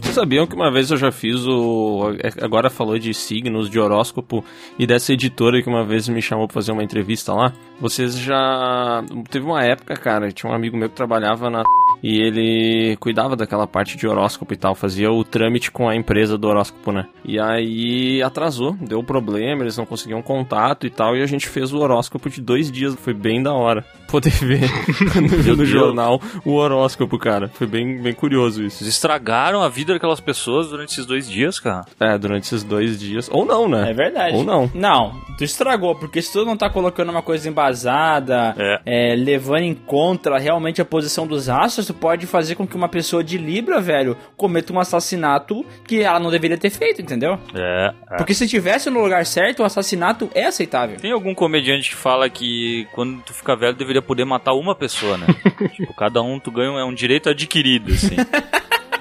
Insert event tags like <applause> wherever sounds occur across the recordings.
Vocês sabiam que uma vez eu já fiz o. Agora falou de signos, de horóscopo e dessa editora que uma vez me chamou pra fazer uma entrevista lá? Vocês já. Teve uma época, cara, tinha um amigo meu que trabalhava na. E ele cuidava daquela parte de horóscopo e tal, fazia o trâmite com a empresa do horóscopo, né? E aí atrasou, deu problema, eles não conseguiam contato e tal, e a gente fez o horóscopo de dois dias, foi bem da hora. Poder ver <laughs> no, no jornal o horóscopo, cara. Foi bem, bem curioso isso. Eles estragaram a vida daquelas pessoas durante esses dois dias, cara. É, durante esses dois dias. Ou não, né? É verdade. Ou não. Não, tu estragou, porque se tu não tá colocando uma coisa embasada, é. É, levando em conta realmente a posição dos astros, tu pode fazer com que uma pessoa de Libra, velho, cometa um assassinato que ela não deveria ter feito, entendeu? É. é. Porque se tivesse no lugar certo, o assassinato é aceitável. Tem algum comediante que fala que quando tu fica velho deveria poder matar uma pessoa, né? <laughs> tipo, cada um tu ganha um, é um direito adquirido, assim.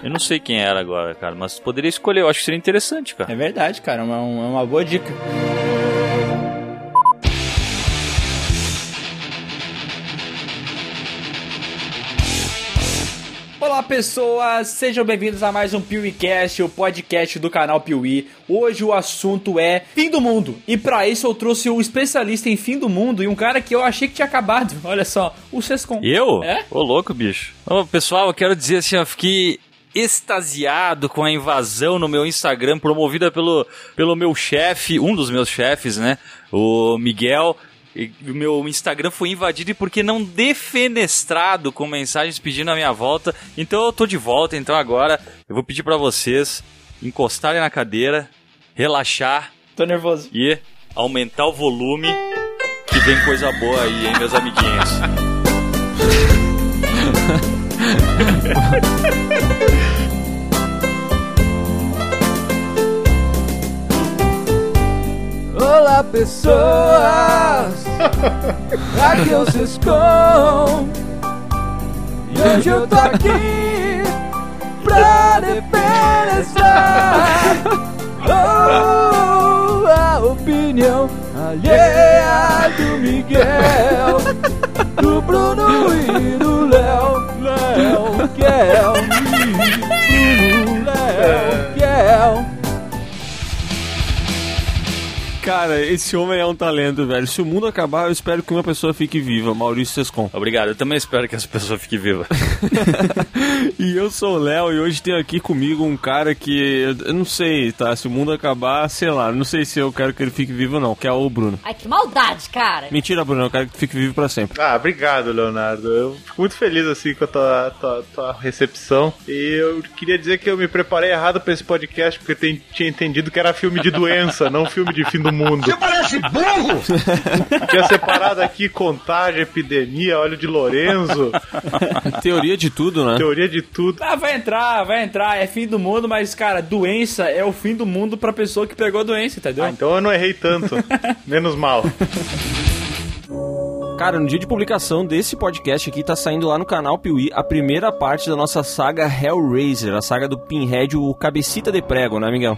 Eu não sei quem era agora, cara, mas poderia escolher, eu acho que seria interessante, cara. É verdade, cara, é uma, é uma boa dica. Pessoas, sejam bem-vindos a mais um PeeWeeCast, o podcast do canal Piuí. Hoje o assunto é fim do mundo. E para isso eu trouxe um especialista em fim do mundo e um cara que eu achei que tinha acabado. <laughs> Olha só, o Sescon. Eu? É? Ô louco, bicho. Ô, pessoal, eu quero dizer assim, eu fiquei extasiado com a invasão no meu Instagram promovida pelo, pelo meu chefe, um dos meus chefes, né? O Miguel. E o meu Instagram foi invadido e porque não defenestrado com mensagens pedindo a minha volta. Então eu tô de volta, então agora eu vou pedir para vocês encostarem na cadeira, relaxar. Tô nervoso. E aumentar o volume que vem coisa boa aí, hein, meus amiguinhos. <laughs> Olá pessoas, <laughs> aqui é o Sescom E hoje eu tô aqui pra defenestrar oh, A <laughs> opinião alheia do Miguel Do Bruno e do Léo. Léo, Kel, Cara, esse homem é um talento, velho. Se o mundo acabar, eu espero que uma pessoa fique viva, Maurício Sescon. Obrigado, eu também espero que essa pessoa fique viva. <laughs> e eu sou o Léo e hoje tenho aqui comigo um cara que eu não sei, tá? Se o mundo acabar, sei lá, não sei se eu quero que ele fique vivo ou não, que é o Bruno. Ai, que maldade, cara. Mentira, Bruno, eu quero que fique vivo pra sempre. Ah, obrigado, Leonardo. Eu fico muito feliz assim com a tua, tua, tua recepção. E eu queria dizer que eu me preparei errado pra esse podcast, porque eu tinha entendido que era filme de doença, não filme de fim do mundo. Você parece burro! <laughs> Tinha separado aqui contagem, epidemia, óleo de Lorenzo, Teoria de tudo, né? teoria de tudo. Ah, vai entrar, vai entrar, é fim do mundo, mas, cara, doença é o fim do mundo pra pessoa que pegou a doença, entendeu? Ah, então eu não errei tanto. <laughs> Menos mal. Cara, no dia de publicação desse podcast aqui, tá saindo lá no canal Piuí a primeira parte da nossa saga Hellraiser, a saga do Pinhead, o cabecita de prego, né, Miguel?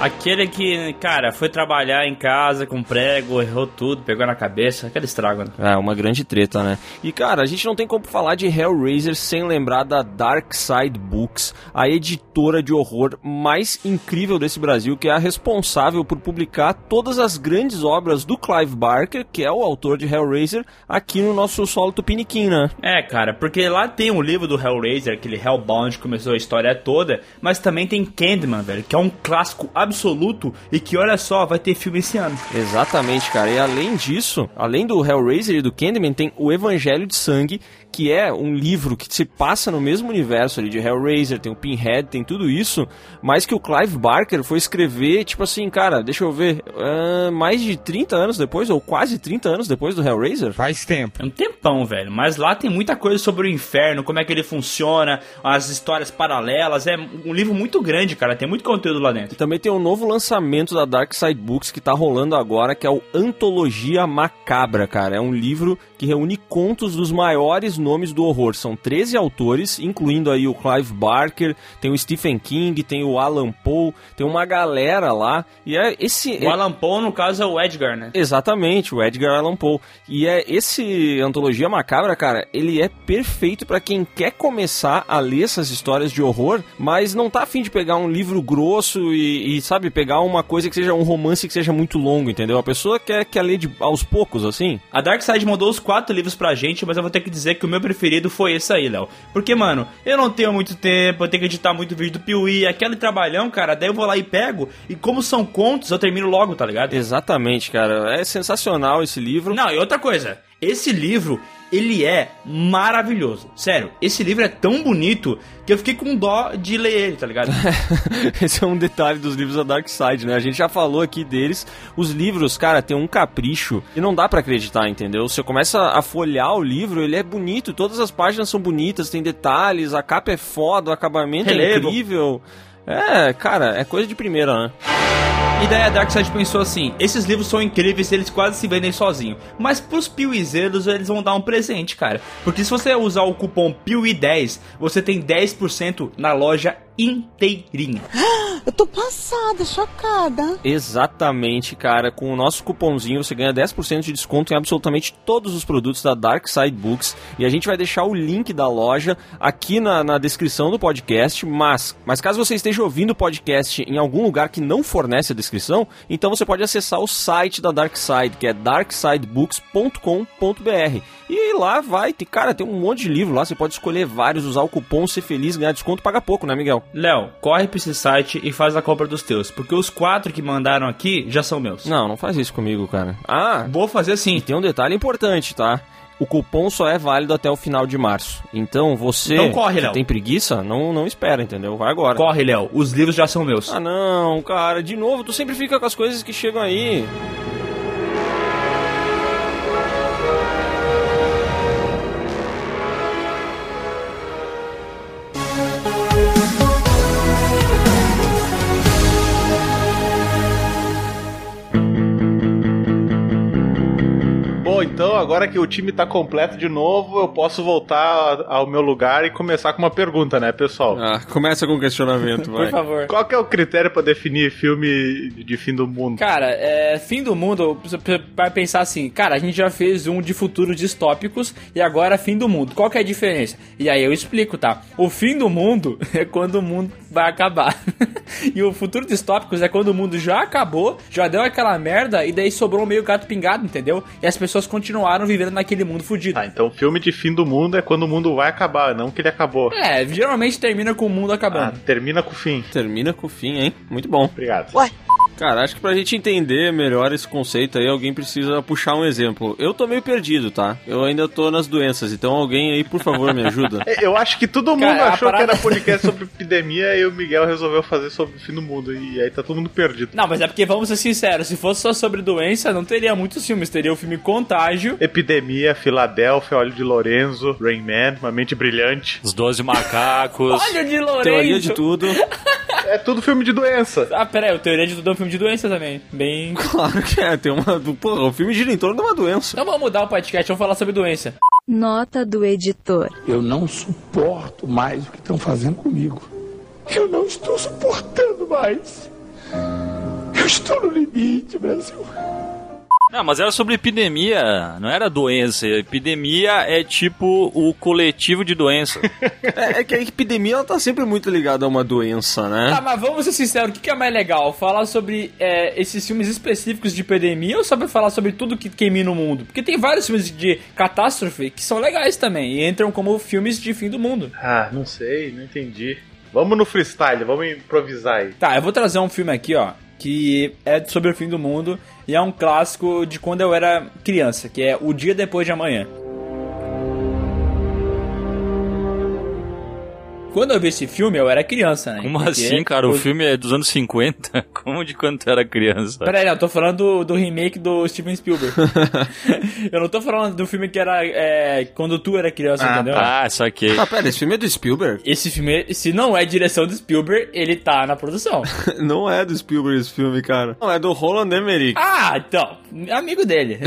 Aquele que, cara, foi trabalhar em casa com prego, errou tudo, pegou na cabeça, aquele estrago, né? É, uma grande treta, né? E cara, a gente não tem como falar de Hellraiser sem lembrar da Dark Side Books, a editora de horror mais incrível desse Brasil, que é a responsável por publicar todas as grandes obras do Clive Barker, que é o autor de Hellraiser, aqui no nosso solo Tupiniquim, né? É, cara, porque lá tem o livro do Hellraiser, aquele Hellbound que começou a história toda, mas também tem Candyman, velho, que é um clássico absoluto e que, olha só, vai ter filme esse ano. Exatamente, cara. E além disso, além do Hellraiser e do Candyman, tem o Evangelho de Sangue, que é um livro que se passa no mesmo universo ali de Hellraiser, tem o Pinhead, tem tudo isso, mas que o Clive Barker foi escrever, tipo assim, cara, deixa eu ver, ah, mais de 30 anos depois, ou quase 30 anos depois do Hellraiser? Faz tempo. É um tempão, velho. Mas lá tem muita coisa sobre o inferno, como é que ele funciona, as histórias paralelas. É um livro muito grande, cara. Tem muito conteúdo lá E dentro. também tem um um novo lançamento da Dark Side Books que tá rolando agora, que é o Antologia Macabra, cara. É um livro que reúne contos dos maiores nomes do horror. São 13 autores, incluindo aí o Clive Barker, tem o Stephen King, tem o Alan Poe, tem uma galera lá. E é esse. O Alan Poe, no caso, é o Edgar, né? Exatamente, o Edgar Allan Poe. E é esse Antologia Macabra, cara, ele é perfeito para quem quer começar a ler essas histórias de horror, mas não tá afim de pegar um livro grosso e, e, sabe, pegar uma coisa que seja um romance que seja muito longo, entendeu? A pessoa quer, quer ler de, aos poucos, assim. A Dark Side mandou os quatro livros pra gente, mas eu vou ter que dizer que o meu preferido foi esse aí, Léo. Porque, mano, eu não tenho muito tempo, eu tenho que editar muito vídeo do Piuí, aquele trabalhão, cara, daí eu vou lá e pego, e como são contos, eu termino logo, tá ligado? Exatamente, cara. É sensacional esse livro. Não, e outra coisa, esse livro, ele é maravilhoso. Sério, esse livro é tão bonito que eu fiquei com dó de ler ele, tá ligado? <laughs> Esse é um detalhe dos livros da Dark Side, né? A gente já falou aqui deles. Os livros, cara, tem um capricho e não dá para acreditar, entendeu? Você começa a folhear o livro, ele é bonito, todas as páginas são bonitas, tem detalhes, a capa é foda, o acabamento é Relevo. incrível. É, cara, é coisa de primeira, né? E daí a Darkseid pensou assim: esses livros são incríveis, eles quase se vendem sozinhos. Mas pros piuizeiros eles vão dar um presente, cara. Porque se você usar o cupom PIUI10, você tem 10% na loja inteirinha. <gasps> Eu tô passada, chocada. Exatamente, cara. Com o nosso cupomzinho você ganha 10% de desconto em absolutamente todos os produtos da Dark Side Books. E a gente vai deixar o link da loja aqui na, na descrição do podcast. Mas, mas caso você esteja ouvindo o podcast em algum lugar que não fornece a descrição, então você pode acessar o site da Dark Side, que é darksidebooks.com.br. E lá vai, tem, cara, tem um monte de livro lá, você pode escolher vários, usar o cupom, ser feliz, ganhar desconto, paga pouco, né, Miguel? Léo, corre pra esse site e faz a compra dos teus. Porque os quatro que mandaram aqui já são meus. Não, não faz isso comigo, cara. Ah, Vou fazer E assim. tem um detalhe importante, tá? O cupom só é válido até o final de março. Então você Então corre, Léo. tem preguiça, não, não espera, entendeu? Vai agora. Corre, Léo. Os livros já são meus. Ah não, cara, de novo, tu sempre fica com as coisas que chegam aí. Bom, então agora que o time tá completo de novo, eu posso voltar ao meu lugar e começar com uma pergunta, né, pessoal? Ah, começa com o questionamento, <laughs> vai. Por favor. Qual que é o critério pra definir filme de fim do mundo? Cara, é, fim do mundo, você vai pensar assim, cara, a gente já fez um de futuros distópicos e agora fim do mundo. Qual que é a diferença? E aí eu explico, tá? O fim do mundo <laughs> é quando o mundo vai acabar. <laughs> e o futuro distópicos é quando o mundo já acabou, já deu aquela merda e daí sobrou meio gato pingado, entendeu? E as pessoas continuaram vivendo naquele mundo fudido. Ah, então filme de fim do mundo é quando o mundo vai acabar, não que ele acabou. É, geralmente termina com o mundo Ah, acabando. termina com o fim. Termina com o fim, hein? Muito bom. Obrigado. Cara, acho que pra gente entender melhor esse conceito aí, alguém precisa puxar um exemplo. Eu tô meio perdido, tá? Eu ainda tô nas doenças, então alguém aí, por favor, me ajuda. <laughs> Eu acho que todo mundo Cara, a achou parada- que era podcast sobre epidemia e o Miguel resolveu fazer sobre o fim do mundo. E aí tá todo mundo perdido. Não, mas é porque, vamos ser sinceros, se fosse só sobre doença, não teria muitos filmes. Teria o filme Contágio, Epidemia, Filadélfia, Olho de Lorenzo, Rain Man, Uma Mente Brilhante. Os Doze Macacos. <laughs> Olha de Lourenço. Teoria de tudo. É tudo filme de doença. Ah, peraí, o Teoria de Tudo é um filme de doença também. Bem. <laughs> Claro que é, tem uma. Porra, o filme gira em torno de uma doença. Então vamos mudar o podcast, vamos falar sobre doença. Nota do editor. Eu não suporto mais o que estão fazendo comigo. Eu não estou suportando mais. Eu estou no limite, Brasil. Não, mas era sobre epidemia, não era doença. Epidemia é tipo o coletivo de doença. <laughs> É, é que a epidemia ela tá sempre muito ligada a uma doença, Tá, né? mas vamos ser sinceros, o que que é mais legal? Falar sobre é, esses filmes específicos de epidemia ou sobre falar sobre tudo que queima no mundo? Porque tem vários filmes de catástrofe que são legais também e entram como filmes de fim do mundo. Ah, não sei, não entendi. Vamos no freestyle, vamos improvisar aí. Tá, eu vou trazer um filme aqui, ó, que é sobre o fim do mundo e é um clássico de quando eu era criança, que é O Dia Depois de Amanhã. Quando eu vi esse filme, eu era criança, né? Como Porque assim, cara? O eu- filme é dos anos 50? <laughs> Como de quando tu era criança? Peraí, não, eu tô falando do, do remake do Steven Spielberg. <laughs> eu não tô falando do filme que era é, quando tu era criança, Ah, entendeu? Ah, saquei. Ah, pera, esse filme é do Spielberg? Esse filme, se não é direção do Spielberg, ele tá na produção. <laughs> Não é do Spielberg esse filme, cara. Não, é do Roland Emmerich. ah, então, amigo dele.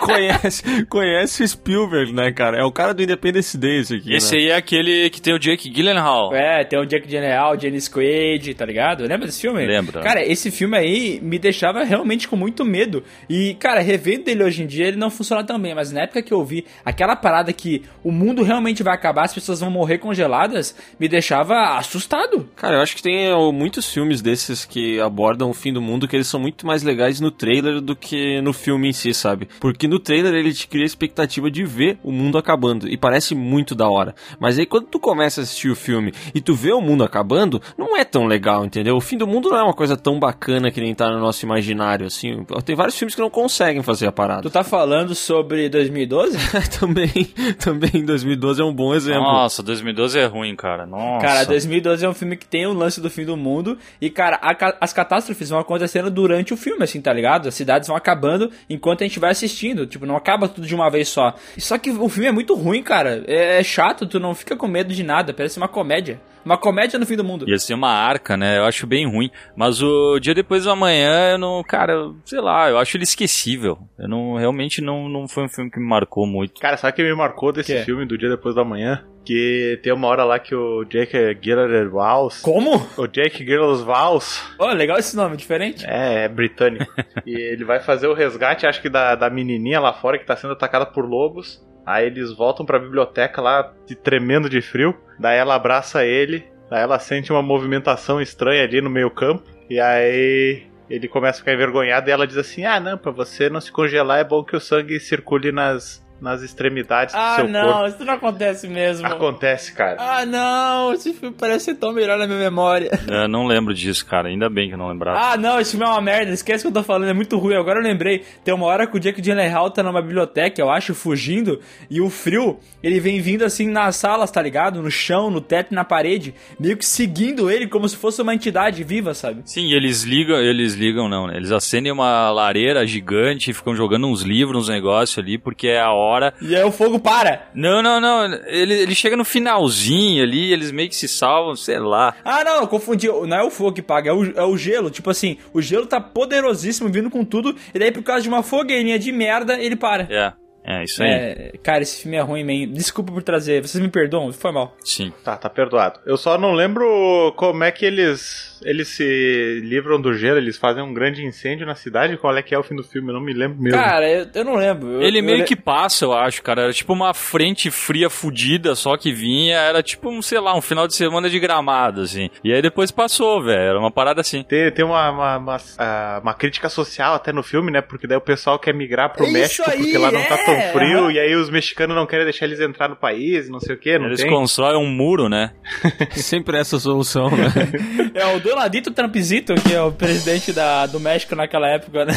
conhece, conhece o Spielberg, né, cara? É o cara do Independence Day esse aqui, Esse né? aí é aquele que tem o Jake Gyllenhaal. É, tem o Jack Gyllenhaal, Dennis Quaid, tá ligado? Lembra desse filme? Lembro. Cara, esse filme aí me deixava realmente com muito medo. E, cara, revendo ele hoje em dia, ele não funciona tão bem. Mas na época que eu vi aquela parada que o mundo realmente vai acabar, as pessoas vão morrer congeladas, me deixava assustado. Cara, eu acho que tem ó, muitos filmes desses que abordam o fim do mundo que eles são muito mais legais no trailer do que no filme em si, sabe? Porque no trailer ele te cria a expectativa de ver o mundo acabando e parece muito da hora. Mas aí quando tu começa a assistir o filme e tu vê o mundo acabando, não é tão legal, entendeu? O fim do mundo não é uma coisa tão bacana que nem tá no nosso imaginário, assim. Tem vários filmes que não conseguem fazer a parada. Tu tá falando sobre 2012? <laughs> também, também em 2012 é um bom exemplo. Nossa, 2012 é ruim, cara. Nossa. Cara, 2012 é um filme que tem o lance do fim do mundo e, cara, a as catástrofes vão acontecendo durante o filme, assim, tá ligado? As cidades vão acabando enquanto a gente vai assistindo. Tipo, não acaba tudo de uma vez só. Só que o filme é muito ruim, cara. É, é chato, tu não fica com medo de nada. Parece uma comédia. Uma comédia no fim do mundo. Ia ser uma arca, né? Eu acho bem ruim. Mas o dia depois do amanhã, eu não. Cara, eu- sei lá, eu acho ele esquecível. Eu não. Realmente não, não foi um filme que me marcou muito. Cara, sabe o que me marcou desse Que? filme do Dia Depois da Manhã? Que tem uma hora lá que o Jake Gyllenhaal... Como? O Jake Gyllenhaal Ó, legal esse nome, diferente. É, é britânico. <laughs> e ele vai fazer o resgate, acho que da, da menininha lá fora que tá sendo atacada por lobos. Aí eles voltam pra biblioteca lá, tremendo de frio. Daí ela abraça ele. Daí ela sente uma movimentação estranha ali no meio campo. E aí ele começa a ficar envergonhado e ela diz assim: Ah, não, pra você não se congelar é bom que o sangue circule nas, nas extremidades do Ah, seu não, corpo. isso não acontece mesmo. Acontece, cara. Ah, não, esse filme parece ser tão melhor na minha memória. Eu não lembro disso, cara. Ainda bem que eu não lembrava. Ah, não, esse filme é uma merda. Esquece o que eu tô falando, é muito ruim. Agora eu lembrei. Tem uma hora que o Jake Gyllenhaal tá numa biblioteca, eu acho, fugindo. E o frio, ele vem vindo assim nas salas, tá ligado? No chão, no teto, na parede. Meio que seguindo ele como se fosse uma entidade viva, sabe? Sim, eles ligam, eles ligam não, né? Eles acendem uma lareira gigante e ficam jogando uns livros, uns negócios ali, porque é a hora. E aí o fogo para. Não, não, não. Ele, ele chega no finalzinho ali, eles meio que se salvam, sei lá. Ah, não, confundi. Não é o fogo que paga, é o, é o gelo. Tipo assim, o gelo tá poderosíssimo vindo com tudo. E daí, por causa de uma fogueirinha de merda, ele para. É, é isso aí. É, cara, esse filme é ruim, man. Desculpa por trazer. Vocês me perdoam? Foi mal. Sim. Tá, tá perdoado. Eu só não lembro como é que eles eles se livram do gelo, eles fazem um grande incêndio na cidade. Qual é que é o fim do filme? Eu não me lembro mesmo. Cara, eu, eu não lembro. Eu- Ele eu meio le- que passa, eu acho, cara. Era tipo uma frente fria fudida só que vinha. Era tipo, um, sei lá, um final de semana de gramado, assim. E aí depois passou, velho. Era uma parada assim. Tem, tem uma, uma, uma, ah, uma crítica social até no filme, né? Porque daí o pessoal quer migrar pro Isso México aí, porque lá não tá é, frio. E aí os mexicanos não querem deixar eles entrar no país, não sei o que, não Eles tem. constroem um muro, né? <laughs> Sempre essa solução, né? <laughs> É o Donaldito Trumpzito, que é o presidente da, do México naquela época, né?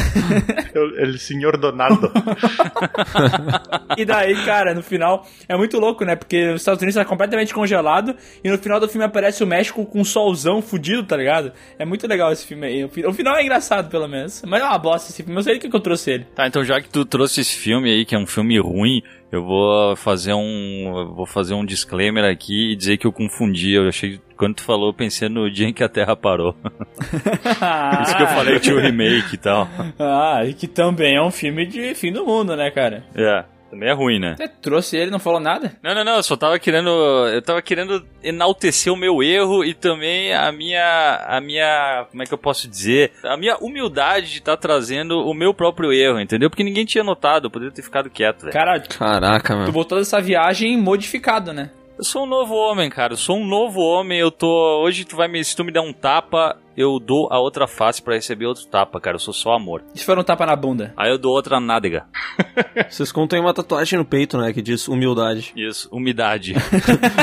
El, el senhor Donaldo. <laughs> E daí, cara, no final, é muito louco, né? Porque os Estados Unidos tá completamente congelado e no final do filme aparece o México com um solzão fudido, tá ligado? É muito legal esse filme aí. O fi- O final é engraçado, pelo menos. Mas é uma bosta esse filme. Eu sei que que eu trouxe ele. Tá, então já que tu trouxe esse filme aí, que é um filme ruim, eu vou fazer um. Vou fazer um disclaimer aqui e dizer que eu confundi. Eu achei. Quando tu falou, eu pensei no dia em que a Terra parou. <laughs> Isso que eu falei tinha o remake e tal. Ah, e que também é um filme de fim do mundo, né, cara? É, também é ruim, né? Você trouxe ele e não falou nada? Não, não, não, eu só tava querendo. Eu tava querendo enaltecer o meu erro e também a minha. A minha. Como é que eu posso dizer? A minha humildade de estar trazendo o meu próprio erro, entendeu? Porque ninguém tinha notado, eu poderia ter ficado quieto, velho. Cara, Caraca, tu meu. voltou dessa viagem modificado, né? Eu sou um novo homem, cara. Eu sou um novo homem. Eu tô. Hoje tu vai me. Se tu me der um tapa, eu dou a outra face pra receber outro tapa, cara. Eu sou só amor. E se for um tapa na bunda? Aí eu dou outra nádega. <laughs> Vocês contam uma tatuagem no peito, né? Que diz humildade. Isso, umidade. <laughs>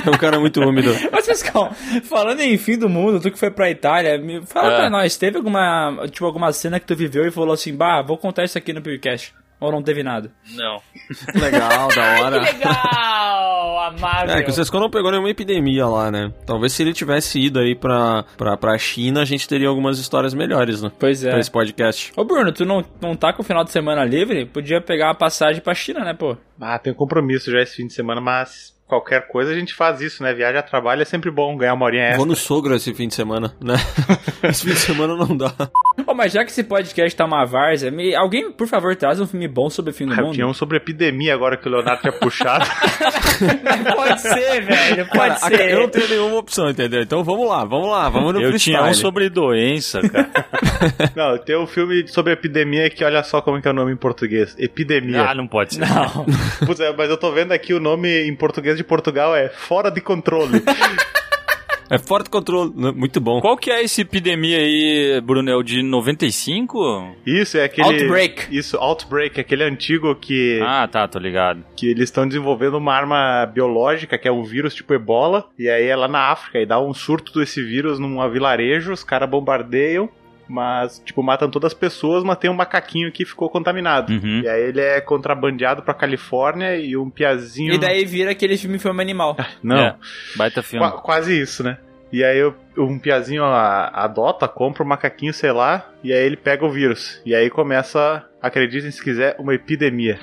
É um cara muito úmido. <laughs> Mas, Fiscal, falando em fim do mundo, tu que foi pra Itália, me fala É. pra nós, teve alguma, tipo, alguma cena que tu viveu e falou assim, bah, vou contar isso aqui no podcast. Ou não teve nada? Não. <laughs> Legal, da hora. <laughs> Legal! Amável. É, que o Sescon não pegou nenhuma epidemia lá, né? Talvez se ele tivesse ido aí pra, pra, pra China, a gente teria algumas histórias melhores, né? Pois é. Pra esse podcast. Ô Bruno, tu não, não tá com o final de semana livre? Podia pegar uma passagem pra China, né, pô? Ah, tenho compromisso já esse fim de semana, mas qualquer coisa a gente faz isso, né? Viagem a trabalho é sempre bom, ganhar uma horinha extra. Vou no sogro esse fim de semana, né? <laughs> esse fim de semana não dá. Ô, mas já que esse podcast tá uma várzea, me- alguém, por favor, traz um filme bom sobre o fim do Ah, mundo? Tinha um sobre epidemia agora que o Leonardo tinha puxado. <laughs> pode ser, velho, pode Cara, ser. eu não tenho nenhuma opção, entendeu? Então vamos lá, vamos lá, vamos no Eu freestyle. tinha um sobre doença, cara. <laughs> não, tem um filme sobre epidemia que olha só como que é o nome em português. Epidemia. ah, não pode ser. Não. Putz, é, mas eu tô vendo aqui o nome em português de Portugal é Fora de Controle. <laughs> É forte controle, né? muito bom. Qual que é essa epidemia aí, Bruno? É o de 95? Isso, é aquele... Outbreak. Isso, Outbreak, aquele antigo que... Ah, tá, tô ligado. que eles estão desenvolvendo uma arma biológica, que é um vírus tipo ebola, e aí é lá na África, e dá um surto desse vírus num vilarejo, os caras bombardeiam, mas, tipo, matam todas as pessoas, mas tem um macaquinho que ficou contaminado. Uhum. E aí ele é contrabandeado pra Califórnia e um piazinho... E daí vira aquele filme Filme Animal. Não, É, baita filme. qua- quase isso, né? E aí o- um piazinho a- adota, compra o macaquinho, sei lá, e aí ele pega o vírus. E aí começa, acreditem se quiser, uma epidemia.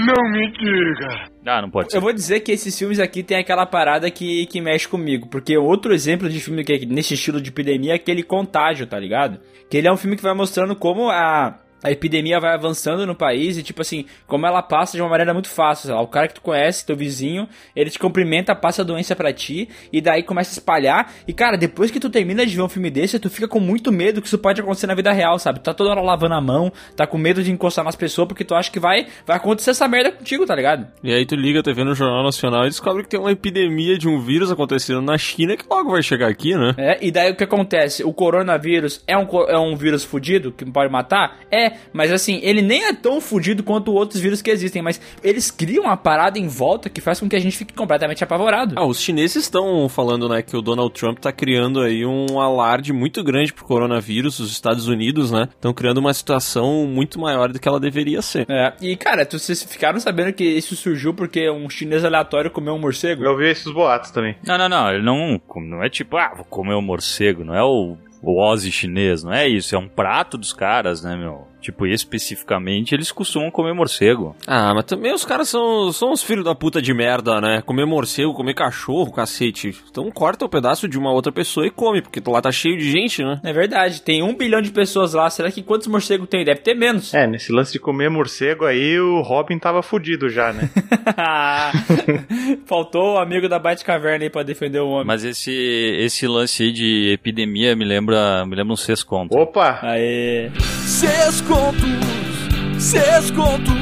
Ah, não pode ser. Eu vou dizer que esses filmes aqui tem aquela parada que, que mexe comigo. Porque outro exemplo de filme que é nesse estilo de epidemia é aquele Contágio, tá ligado? Que ele é um filme que vai mostrando como a. A epidemia vai avançando no país e, tipo assim, como ela passa de uma maneira muito fácil. sei lá, o cara que tu conhece, teu vizinho, ele te cumprimenta, passa a doença pra ti, e daí começa a espalhar. E, cara, depois que tu termina de ver um filme desse, tu fica com muito medo que isso pode acontecer na vida real, sabe? Tu tá toda hora lavando a mão, tá com medo de encostar nas pessoas, porque tu acha que vai, vai acontecer essa merda contigo, tá ligado? E aí tu liga a TV no Jornal Nacional e descobre que tem uma epidemia de um vírus acontecendo na China que logo vai chegar aqui, né? É, e daí o que acontece? O coronavírus é um, é um vírus fudido que pode matar? É, mas assim, ele nem é tão fudido quanto outros vírus que existem, mas eles criam uma parada em volta que faz com que a gente fique completamente apavorado. Ah, os chineses estão falando, né, que o Donald Trump tá criando aí um alarde muito grande pro coronavírus, os Estados Unidos, né? Estão criando uma situação muito maior do que ela deveria ser. É, e cara, vocês ficaram sabendo que isso surgiu porque um chinês aleatório comeu um morcego? Eu ouvi esses boatos também. Não, não, não. Ele não, não é tipo, ah, vou comer um morcego. Não é o, o Ozzy chinês. Não é isso. É um prato dos caras, né, meu? Tipo, especificamente, eles costumam comer morcego. Ah, mas também os caras são, são uns filhos da puta de merda, né? Comer morcego, comer cachorro, cacete. Então corta o pedaço de uma outra pessoa e come, porque lá tá cheio de gente, né? É verdade, tem um bilhão de pessoas lá, será que quantos morcegos tem? Deve ter menos. É, nesse lance de comer morcego aí, o Robin tava fudido já, né? <laughs> Faltou o amigo da Batcaverna aí pra defender o homem. Mas esse, esse lance aí de epidemia me lembra, me lembra um sesconto. Opa! Aê. Seus contos, seus contos,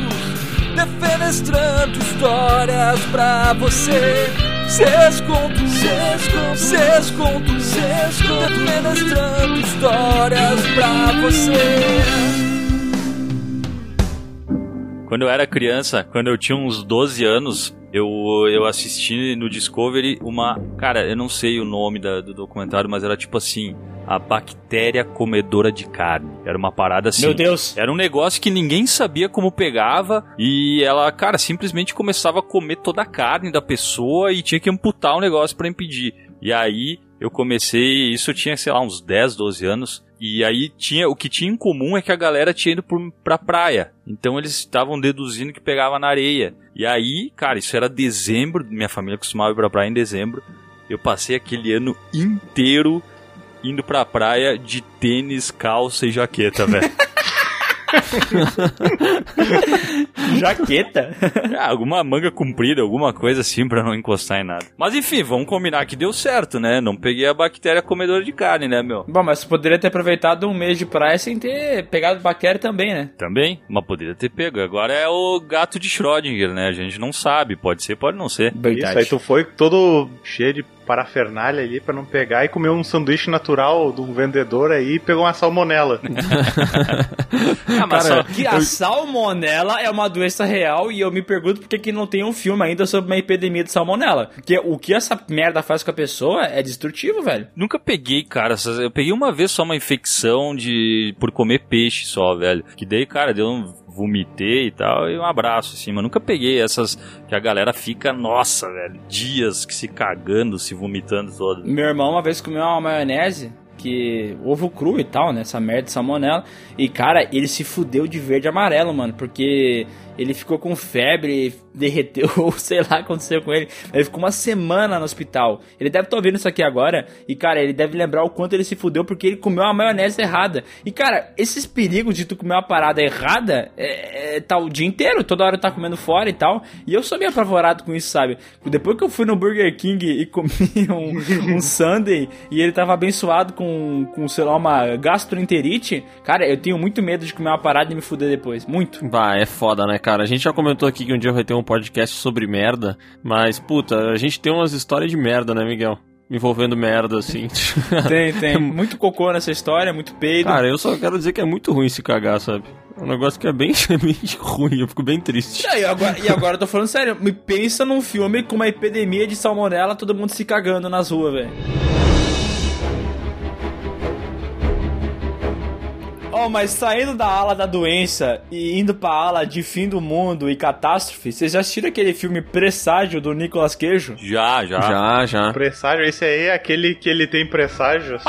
defenestrando histórias pra você. Seus contos, seus contos, seus contos, seus contos, defenestrando histórias pra você. Quando eu era criança, quando eu tinha uns 12 anos, eu, eu assisti no Discovery uma. Cara, eu não sei o nome da- do documentário, mas era tipo assim: A Bactéria Comedora de Carne. Era uma parada assim. Meu Deus. Era um negócio que ninguém sabia como pegava e ela, cara, simplesmente começava a comer toda a carne da pessoa e tinha que amputar o negócio pra impedir. E aí eu comecei, isso eu tinha, sei lá, uns 10, 12 anos. E aí tinha, o que tinha em comum é que a galera tinha ido por, pra praia. Então eles estavam deduzindo que pegava na areia. E aí, cara, isso era dezembro, minha família costumava ir pra praia em dezembro. Eu passei aquele ano inteiro indo pra praia de tênis, calça e jaqueta, velho. <laughs> <laughs> Jaqueta? Ah, alguma manga comprida, alguma coisa assim pra não encostar em nada. Mas enfim, vamos combinar que deu certo, né? Não peguei a bactéria comedora de carne, né, meu? Bom, mas você poderia ter aproveitado um mês de praia sem ter pegado bactéria também, né? Também, mas poderia ter pego. Agora é o gato de Schrödinger, né? A gente não sabe, pode ser, pode não ser. Isso, aí tu foi todo cheio de parafernália ali pra não pegar e comer um sanduíche natural de um vendedor aí e pegou uma salmonela. Ah, mas Cara, só... Que a salmonela é uma doença real e eu me pergunto por que que não tem um filme ainda sobre uma epidemia de salmonela. Porque o que essa merda faz com a pessoa é destrutivo, velho. Nunca peguei, cara. Eu peguei uma vez só uma infecção de por comer peixe só, velho. Que daí, cara, deu um vomitei e tal, e um abraço, assim, mas nunca peguei essas que a galera fica, nossa, velho, dias que se cagando, se vomitando todo. Meu irmão uma vez comeu uma maionese que ovo cru e tal, né? Essa merda de salmonela. E cara, ele se fudeu de verde e amarelo, mano, porque ele ficou com febre, derreteu, <laughs> ou sei lá o que aconteceu com ele. Ele ficou uma semana no hospital. Ele deve estar ouvindo isso aqui agora. E, cara, ele deve lembrar o quanto ele se fudeu porque ele comeu uma maionese errada. E, cara, esses perigos de tu comer uma parada errada é, é, tá o dia inteiro, toda hora tá comendo fora e tal. E eu sou meio apavorado com isso, sabe? Depois que eu fui no Burger King e comi <laughs> um, um <laughs> Sunday e ele tava abençoado com, com, sei lá, uma gastroenterite, cara, eu tenho muito medo de comer uma parada e me fuder depois. Muito. Bah, é foda, né, cara? A gente já comentou aqui que um dia vai ter um podcast sobre merda, mas, puta, a gente tem umas histórias de merda, né, Miguel? Envolvendo merda, assim. <laughs> Tem, tem. Muito cocô nessa história, muito peido. Cara, eu só quero dizer que é muito ruim se cagar, sabe? É um negócio que é bem, <laughs> bem ruim, eu fico bem triste. E, aí, agora, e agora eu tô falando sério, me pensa num filme com uma epidemia de salmonela, todo mundo se cagando nas ruas, velho. Oh, mas saindo da ala da doença e indo pra ala de fim do mundo e catástrofe, vocês já assistiram aquele filme Presságio do Nicolas Cage? Já, já. Já, já. Presságio, esse aí é aquele que ele tem presságios.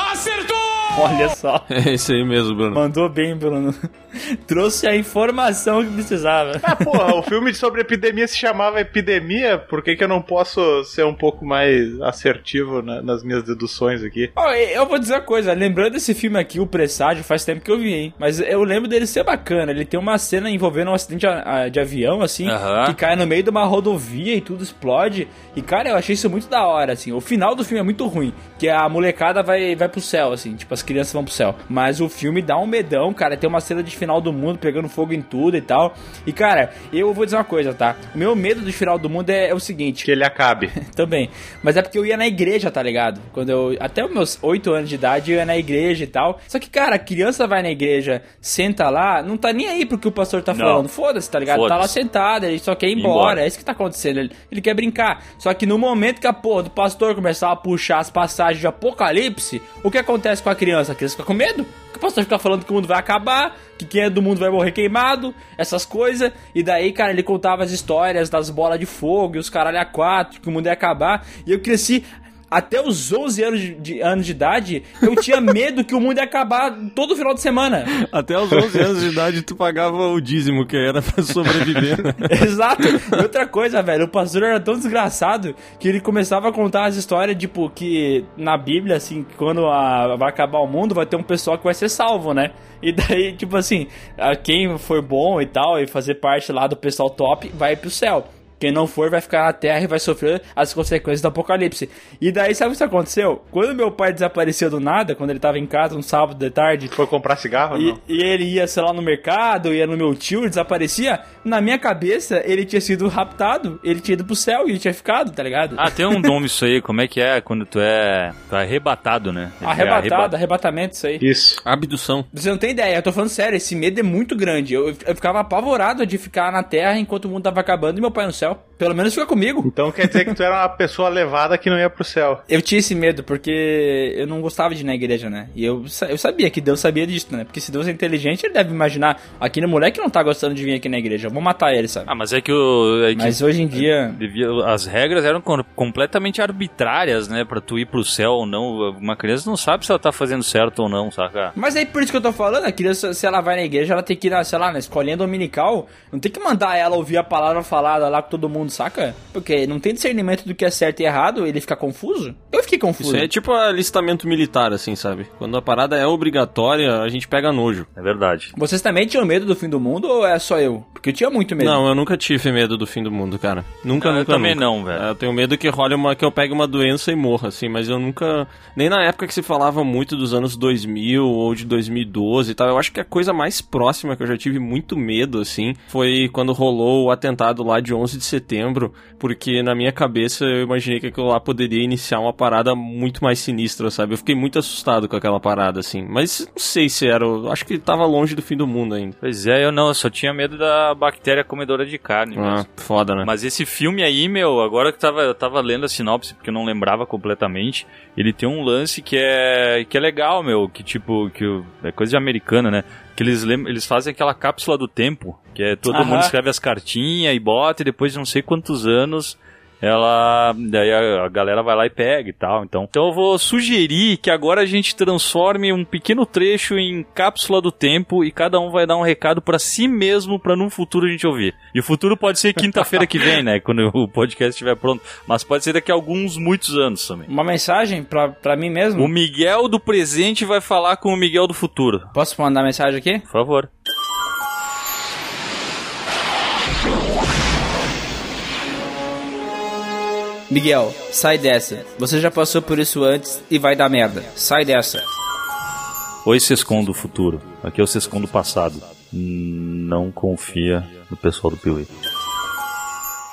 <laughs> Olha só. É esse aí mesmo, Bruno. Mandou bem, Bruno. <laughs> Trouxe a informação que precisava. Ah, porra, o filme sobre epidemia se chamava Epidemia, por que, que eu não posso ser um pouco mais assertivo na- nas minhas deduções aqui? Ó, eu vou dizer uma coisa, lembrando desse filme aqui, o Presságio, faz tempo que eu vi, hein? Mas eu lembro dele ser bacana. Ele tem uma cena envolvendo um acidente de avião, assim, Aham. que cai no meio de uma rodovia e tudo explode. E, cara, eu achei isso muito da hora, assim. O final do filme é muito ruim, que a molecada vai, vai pro céu, assim, tipo, as crianças vão pro céu. Mas o filme dá um medão, cara. Tem uma cena de final do mundo pegando fogo em tudo e tal. E, cara, eu vou dizer uma coisa, tá? O meu medo do final do mundo é, é o seguinte. Que ele acabe. <laughs> Também. Mas é porque eu ia na igreja, tá ligado? Quando eu. Até os meus 8 anos de idade eu ia na igreja e tal. Só que, cara, a criança vai na igreja, senta lá, não tá nem aí pro que o pastor tá Não. falando. Foda-se, tá ligado? Tá lá sentado, ele só quer ir embora. embora. É isso que tá acontecendo. Ele, ele quer brincar. Só que no momento que a porra do pastor começar a puxar as passagens de apocalipse, o que acontece com a criança? A criança fica com medo. Porque o pastor fica falando que o mundo vai acabar, que quem é do mundo vai morrer queimado, essas coisas. E daí, cara, ele contava as histórias das bolas de fogo e os caralho a quatro, que o mundo ia acabar. E eu cresci. Até os 11 anos de, de- anos de idade, eu tinha <laughs> medo que o mundo ia acabar todo final de semana. Até os 11 anos de idade tu pagava o dízimo que era pra sobreviver, né? <laughs> Exato. E outra coisa, velho, o pastor era tão desgraçado que ele começava a contar as histórias, tipo, que na Bíblia, assim, quando a- vai acabar o mundo, vai ter um pessoal que vai ser salvo, né? E daí, tipo assim, quem for bom e tal, e fazer parte lá do pessoal top, vai pro céu. Quem não for vai ficar na terra e vai sofrer as consequências do apocalipse. E daí, sabe o que aconteceu? Quando meu pai desapareceu do nada, quando ele tava em casa um sábado de tarde, Foi comprar cigarro e, não? e ele ia, sei lá, no mercado, ia no meu tio, desaparecia. Na minha cabeça, ele tinha sido raptado, ele tinha ido pro céu e ele tinha ficado, tá ligado? Ah, tem um nome isso aí, como é que é quando tu é, tu é arrebatado, né? Ele é Arrebatado, arreba- arrebatamento, isso aí. Isso. Abdução. Você não tem ideia, eu tô falando sério, esse medo é muito grande. Eu, eu ficava apavorado de ficar na Terra enquanto o mundo tava acabando e meu pai no céu. Ciao. Pelo menos fica comigo. Então quer dizer que tu era uma pessoa levada que não ia pro céu. Eu tinha esse medo porque eu não gostava de ir na igreja, né? E eu, eu sabia que Deus sabia disso, né? Porque se Deus é inteligente, ele deve imaginar: aquele moleque não tá gostando de vir aqui na igreja, eu vou matar ele, sabe? Ah, mas é que, o, é que Mas hoje em dia. devia- as regras eram com- completamente arbitrárias, né? Pra tu ir pro céu ou não. Uma criança não sabe se ela tá fazendo certo ou não, saca? Mas aí por isso que eu tô falando, a criança, se ela vai na igreja, ela tem que ir, na, sei lá, na escolinha dominical, não tem que mandar ela ouvir a palavra falada lá com todo mundo, saca? Porque não tem discernimento do que é certo e errado, ele fica confuso. Eu fiquei confuso. Isso é tipo alistamento militar, assim, sabe? Quando a parada é obrigatória, a gente pega nojo. É verdade. Vocês também tinham medo do fim do mundo ou é só eu? Porque eu tinha muito medo. Não, eu nunca tive medo do fim do mundo, cara. Nunca, eu nunca, também nunca. não, velho. Eu tenho medo que role uma, que eu pegue uma doença e morra, assim, mas eu nunca... Nem na época que se falava muito dos anos 2000 ou de 2012 e tal, eu acho que a coisa mais próxima que eu já tive muito medo, assim, foi quando rolou o atentado lá de 11 de setembro, porque na minha cabeça eu imaginei que aquilo lá poderia iniciar uma parada muito mais sinistra, sabe? Eu fiquei muito assustado com aquela parada, assim, mas não sei se era... Eu acho que tava longe do fim do mundo ainda. Pois é, eu não, eu só tinha medo da bactéria comedora de carne Ah, mesmo. foda, né? Mas esse filme aí, meu, agora que tava, eu tava lendo a sinopse, porque eu não lembrava completamente, ele tem um lance que é, que é legal, meu, que tipo, que é coisa de americana, né? Que eles, eles fazem aquela cápsula do tempo, Que é todo Aham. mundo escreve as cartinhas e bota, e depois de não sei quantos anos ela daí a, galera vai lá e pega e tal. Então, então eu vou sugerir que agora a gente transforme um pequeno trecho em cápsula do tempo e cada um vai dar um recado pra si mesmo pra num futuro a gente ouvir. E o futuro pode ser quinta-feira que vem, né, quando o podcast estiver pronto, mas pode ser daqui a alguns muitos anos também. Uma mensagem pra mim mesmo? O Miguel do presente vai falar com o Miguel do futuro. Posso mandar mensagem aqui? Por favor. Miguel, sai dessa. Você já passou por isso antes e vai dar merda. Sai dessa. Oi, Sescom do futuro. Aqui é o Sescom do passado. Não confia no pessoal do Piuí.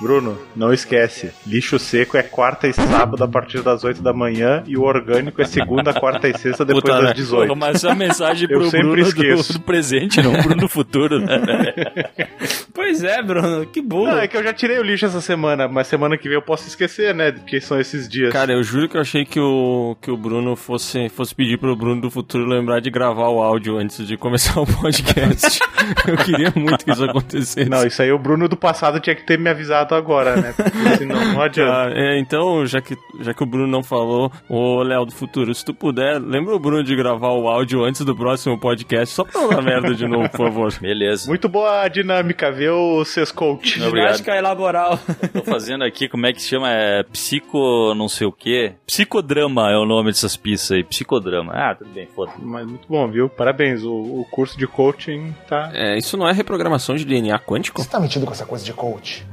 Bruno, não esquece. Lixo seco é quarta e sábado a partir das 8 da manhã e o orgânico é segunda, quarta e sexta depois Puta, das né? 18. Porra, mas a mensagem <laughs> Eu pro sempre Bruno do, esqueço. do presente, não Bruno do futuro, né? <laughs> Pois é, Bruno, que burro. Não, é que eu já tirei o lixo essa semana, mas semana que vem eu posso esquecer, né? Porque são esses dias. Cara, eu juro que eu achei que o, que o Bruno fosse, fosse pedir pro Bruno do futuro lembrar de gravar o áudio antes de começar o podcast. <laughs> eu queria muito que isso acontecesse. Não, isso aí o Bruno do passado tinha que ter me avisado agora, né? Porque senão não adianta. Ah, é, então, já que, já que o Bruno não falou, ô Léo do futuro, se tu puder, lembra o Bruno de gravar o áudio antes do próximo podcast, só pra não dar merda de novo, por favor. <laughs> Beleza. Muito boa a dinâmica, viu, Sescoach? Ginástica laboral. <laughs> Tô fazendo aqui, como é que se chama? É psico não sei o quê? Psicodrama é o nome dessas pistas aí. Psicodrama. Ah, tudo bem, foda Mas muito bom, viu? Parabéns, o, o curso de coaching tá... É, isso não é reprogramação de DNA quântico? Você tá metido com essa coisa de coach?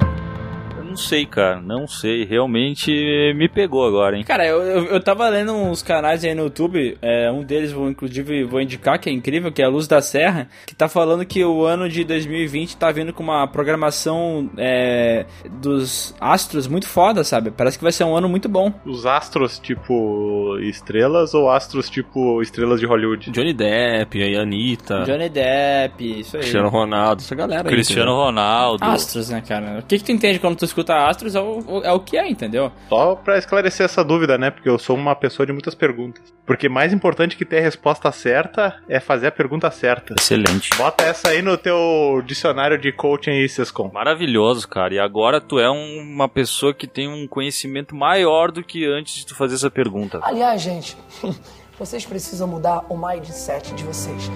Não sei, cara. Não sei. Realmente me pegou agora, hein? Cara, eu, eu, eu tava lendo uns canais aí no YouTube, é, um deles vou inclusive vou indicar, que é incrível, que é a Luz da Serra, que tá falando que o ano de 2020 tá vindo com uma programação é, dos astros muito foda, sabe? Parece que vai ser um ano muito bom. Os astros tipo estrelas ou astros tipo estrelas de Hollywood? Johnny Depp, aí Anitta, Johnny Depp, isso aí. Cristiano Ronaldo, essa galera aí. Cristiano entendeu? Ronaldo. Astros, né, cara? O que que tu entende quando tu escuta astros é o, é o que é, entendeu? Só pra esclarecer essa dúvida, né? Porque eu sou uma pessoa de muitas perguntas. Porque mais importante que ter a resposta certa é fazer a pergunta certa. Excelente. Bota essa aí no teu dicionário de coaching e Sescom. Maravilhoso, cara. E agora tu é um- uma pessoa que tem um conhecimento maior do que antes de tu fazer essa pergunta. Aliás, gente, <laughs> vocês precisam mudar o mindset de vocês.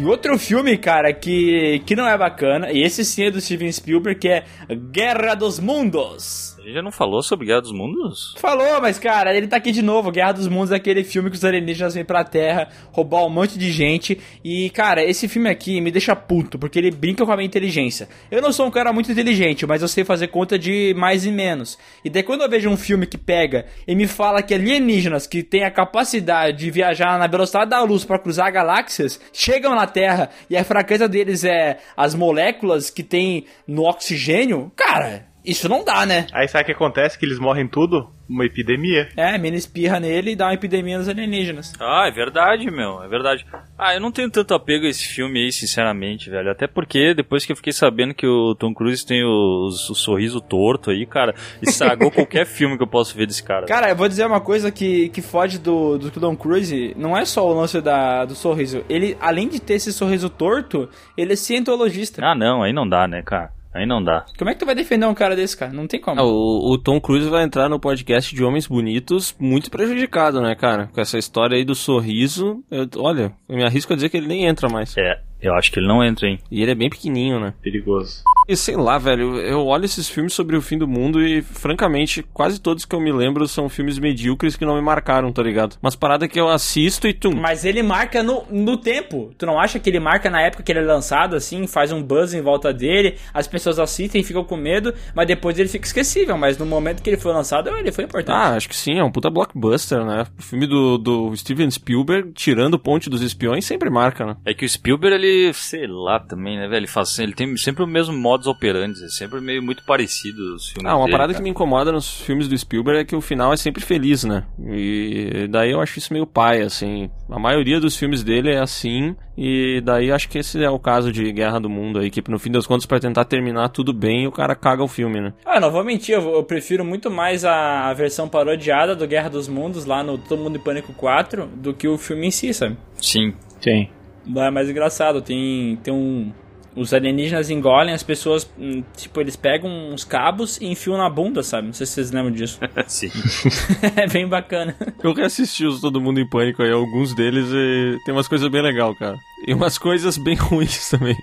E outro filme, cara, que, que não é bacana, e esse sim é do Steven Spielberg, que é Guerra dos Mundos. A gente já não falou sobre Guerra dos Mundos? Falou, mas cara, ele tá aqui de novo. Guerra dos Mundos é aquele filme que os alienígenas vêm pra Terra roubar um monte de gente. E, cara, esse filme aqui me deixa puto, porque ele brinca com a minha inteligência. Eu não sou um cara muito inteligente, mas eu sei fazer conta de mais e menos. E daí quando eu vejo um filme que pega e me fala que alienígenas que têm a capacidade de viajar na velocidade da luz pra cruzar galáxias chegam na Terra e a fraqueza deles é as moléculas que tem no oxigênio, cara. Isso não dá, né? Aí sabe o que acontece? Que eles morrem tudo? Uma epidemia. É, mina espirra nele e dá uma epidemia nos alienígenas. Ah, é verdade, meu, é verdade. Ah, eu não tenho tanto apego a esse filme aí, sinceramente, velho. Até porque depois que eu fiquei sabendo que o Tom Cruise tem o, o sorriso torto aí, cara, estragou <laughs> qualquer filme que eu posso ver desse cara. Cara, eu vou dizer uma coisa que, que foge do, do Tom Cruise, não é só o lance da, do sorriso. Ele, além de ter esse sorriso torto, ele é cientologista. Ah, não, aí não dá, né, cara? Aí não dá. Como é que tu vai defender um cara desse, cara? Não tem como. Ah, o, o Tom Cruise vai entrar no podcast de Homens Bonitos muito prejudicado, né, cara? Com essa história aí do sorriso. eu- olha, eu me arrisco a dizer que ele nem entra mais. É, eu acho que ele não entra, hein? E ele é bem pequenininho, né? Perigoso. E sei lá, velho, eu olho esses filmes sobre o fim do mundo e, francamente, quase todos que eu me lembro são filmes medíocres que não me marcaram, tá ligado? Mas parada que eu assisto e tum. Mas ele marca no, no tempo. Tu não acha que ele marca na época que ele é lançado, assim, faz um buzz em volta dele, as pessoas assistem, ficam com medo, mas depois ele fica esquecível. Mas no momento que ele foi lançado, ele foi importante. Ah, acho que sim, é um puta blockbuster, né? O filme do, do Steven Spielberg, tirando Ponte dos Espiões, sempre marca, né? É que o Spielberg, ele, sei lá também, né, velho? Ele faz ele tem sempre o mesmo modus operandi, é sempre meio muito parecido os filmes Ah, uma dele, parada cara. que me incomoda nos filmes do Spielberg é que o final é sempre feliz, né? E daí eu acho isso meio pai, assim. A maioria dos filmes dele é assim, e daí acho que esse é o caso de Guerra do Mundo aí, que no fim das contas, pra tentar terminar tudo bem, o cara caga o filme, né? Ah, não vou mentir, eu, eu prefiro muito mais a, a versão parodiada do Guerra dos Mundos lá no Todo Mundo em Pânico 4 do que o filme em si, sabe? Sim. Sim. É mais engraçado, tem, tem um. Os alienígenas engolem as pessoas, hum, tipo, eles pegam uns cabos e enfiam na bunda, sabe? Não sei se vocês lembram disso. <laughs> Sim. é bem bacana. Eu reassisti os Todo Mundo em Pânico aí, alguns deles, e tem umas coisas bem legais, cara. E umas coisas bem <laughs> ruins também.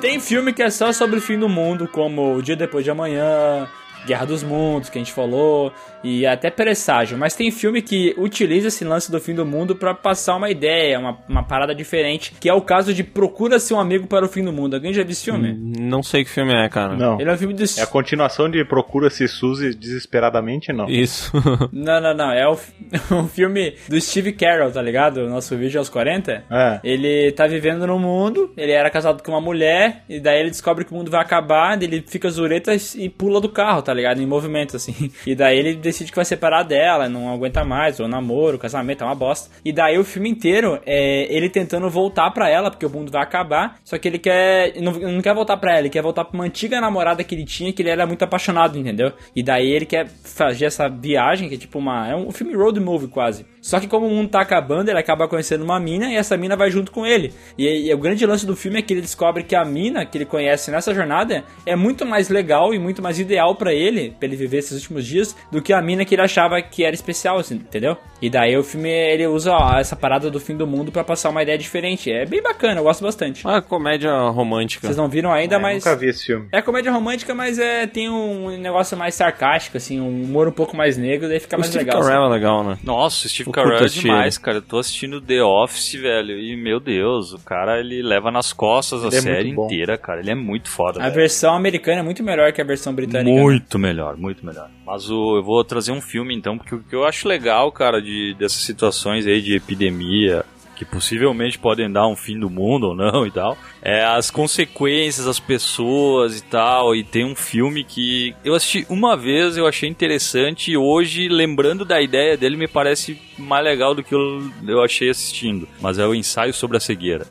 Tem filme que é só sobre o fim do mundo, como O Dia Depois de Amanhã, Guerra dos Mundos, que a gente falou, e até Presságio. Mas tem filme que utiliza esse lance do fim do mundo para passar uma ideia, uma, uma parada diferente, que é o caso de Procura-se um Amigo para o Fim do Mundo. Alguém já viu esse filme? Não sei que filme é, cara. Não. Ele é um filme do... É a continuação de Procura-se Suzy desesperadamente, não. Isso. <laughs> Não, não, não. É o, <laughs> um filme do Steve Carell, tá ligado? O nosso vídeo aos 40. É. Ele tá vivendo no mundo, ele era casado com uma mulher, e daí ele descobre que o mundo vai acabar, ele fica zureta e pula do carro, tá ligado? Em movimento, assim. <laughs> E daí ele decide que vai separar dela, não aguenta mais, o namoro, o casamento, é uma bosta. E daí o filme inteiro é ele tentando voltar pra ela, porque o mundo vai acabar, só que ele quer. Não, não quer voltar pra ela, ele quer voltar pra uma antiga namorada que ele tinha, que ele era muito apaixonado, entendeu? E daí ele quer fazer essa viagem, que é tipo uma. É um filme road movie quase. Só que como o mundo tá acabando, ele acaba conhecendo uma mina e essa mina vai junto com ele. E, e o grande lance do filme é que ele descobre que a mina que ele conhece nessa jornada é muito mais legal e muito mais ideal pra ele, pra ele viver esses últimos dias, do que a mina que ele achava que era especial, assim, entendeu? E daí o filme ele usa ó, essa parada do fim do mundo pra passar uma ideia diferente. É bem bacana, eu gosto bastante. Uma comédia romântica. Vocês não viram ainda, É, mas. Nunca vi esse filme. É comédia romântica, mas é, tem um negócio mais sarcástico, assim, um humor um pouco mais negro, daí fica O mais Steve legal. Carell é legal, né? Nossa, o Steve Eu Carell é demais, ele. cara. Eu tô assistindo The Office, velho, e meu Deus, o cara ele leva nas costas a Ele é série inteira, cara. Ele é muito foda, A velho. versão americana é muito melhor que a versão britânica. né? Muito melhor, muito melhor. Mas o, eu vou trazer um filme então, porque o que eu acho legal, cara, de, dessas situações aí de epidemia, que possivelmente podem dar um fim do mundo ou não e tal, é as consequências, as pessoas e tal. E tem um filme que eu assisti uma vez, eu achei interessante, e hoje, lembrando da ideia dele, me parece mais legal do que eu, eu achei assistindo. Mas é o ensaio sobre a cegueira.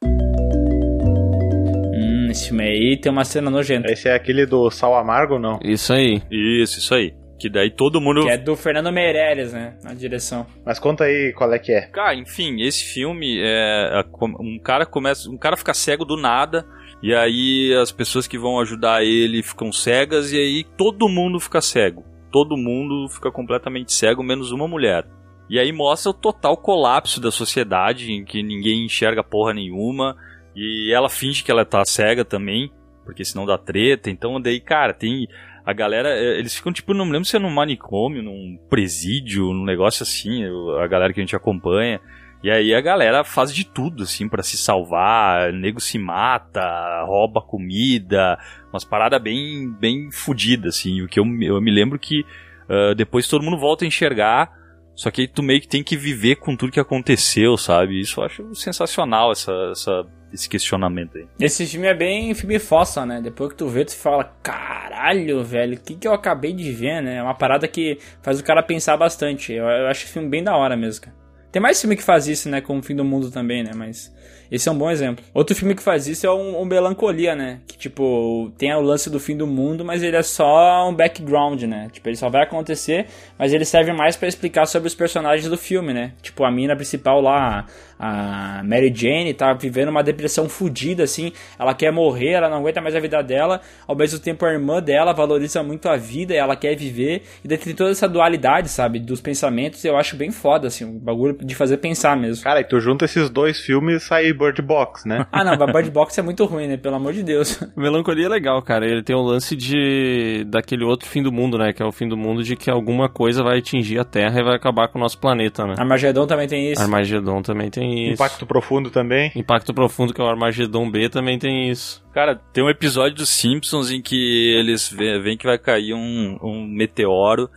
Hum, esse filme aí tem uma cena nojenta. Esse é aquele do Sal Amargo, não? Isso aí. Isso, isso aí. Que daí todo mundo. Que é do Fernando Meirelles, né? Na direção. Mas conta aí qual é que é. Cara, enfim, esse filme é com- um cara começa, um cara fica cego do nada e aí as pessoas que vão ajudar ele ficam cegas e aí todo mundo fica cego. Todo mundo fica completamente cego menos uma mulher. E aí mostra o total colapso da sociedade em que ninguém enxerga porra nenhuma e ela finge que ela tá cega também, porque senão dá treta. Então daí, cara, tem a galera, eh, eles ficam tipo, não me lembro se é num manicômio, num presídio, num negócio assim, a galera que a gente acompanha. E aí a galera faz de tudo, assim, pra se salvar. Nego se mata, rouba comida, umas paradas bem, bem fodidas, assim. O que eu, eu me lembro que ah, depois todo mundo volta a enxergar, só que aí tu meio que tem que viver com tudo que aconteceu, sabe? Isso eu acho sensacional, essa, essa, esse questionamento aí. Esse filme é bem filme fossa, né? Depois que tu vê, tu fala, caralho, velho, o que, que eu acabei de ver, né? É uma parada que faz o cara pensar bastante. Eu, eu acho esse filme bem da hora mesmo, cara. Tem mais filme que faz isso, né? Com o Fim do Mundo também, né? Mas esse é um bom exemplo. Outro filme que faz isso é um, um Melancolia, né? Que, tipo, tem o lance do fim do mundo, mas ele é só um background, né? Tipo, ele só vai acontecer, mas ele serve mais pra explicar sobre os personagens do filme, né? Tipo, a mina principal lá, a Mary Jane, tá vivendo uma depressão fodida, assim. Ela quer morrer, ela não aguenta mais a vida dela. Ao mesmo tempo, a irmã dela valoriza muito a vida e ela quer viver. E daí tem toda essa dualidade, sabe? Dos pensamentos. Eu acho bem foda, assim. Um bagulho de fazer pensar mesmo. Cara, e tu junta esses dois filmes e sai Bird Box, né? <laughs> Ah, não, mas Bird Box é muito ruim, né? Pelo amor de Deus. <laughs> Melancolia é legal, cara. Ele tem o lance de daquele outro fim do mundo, né? Que é o fim do mundo de que alguma coisa vai atingir a Terra e vai acabar com o nosso planeta, né? Armagedon também tem isso. Armagedon também tem isso. Impacto Profundo também. Impacto Profundo, que é o Armagedon B, também tem isso. Cara, tem um episódio dos Simpsons em que eles veem que vai cair um, um meteoro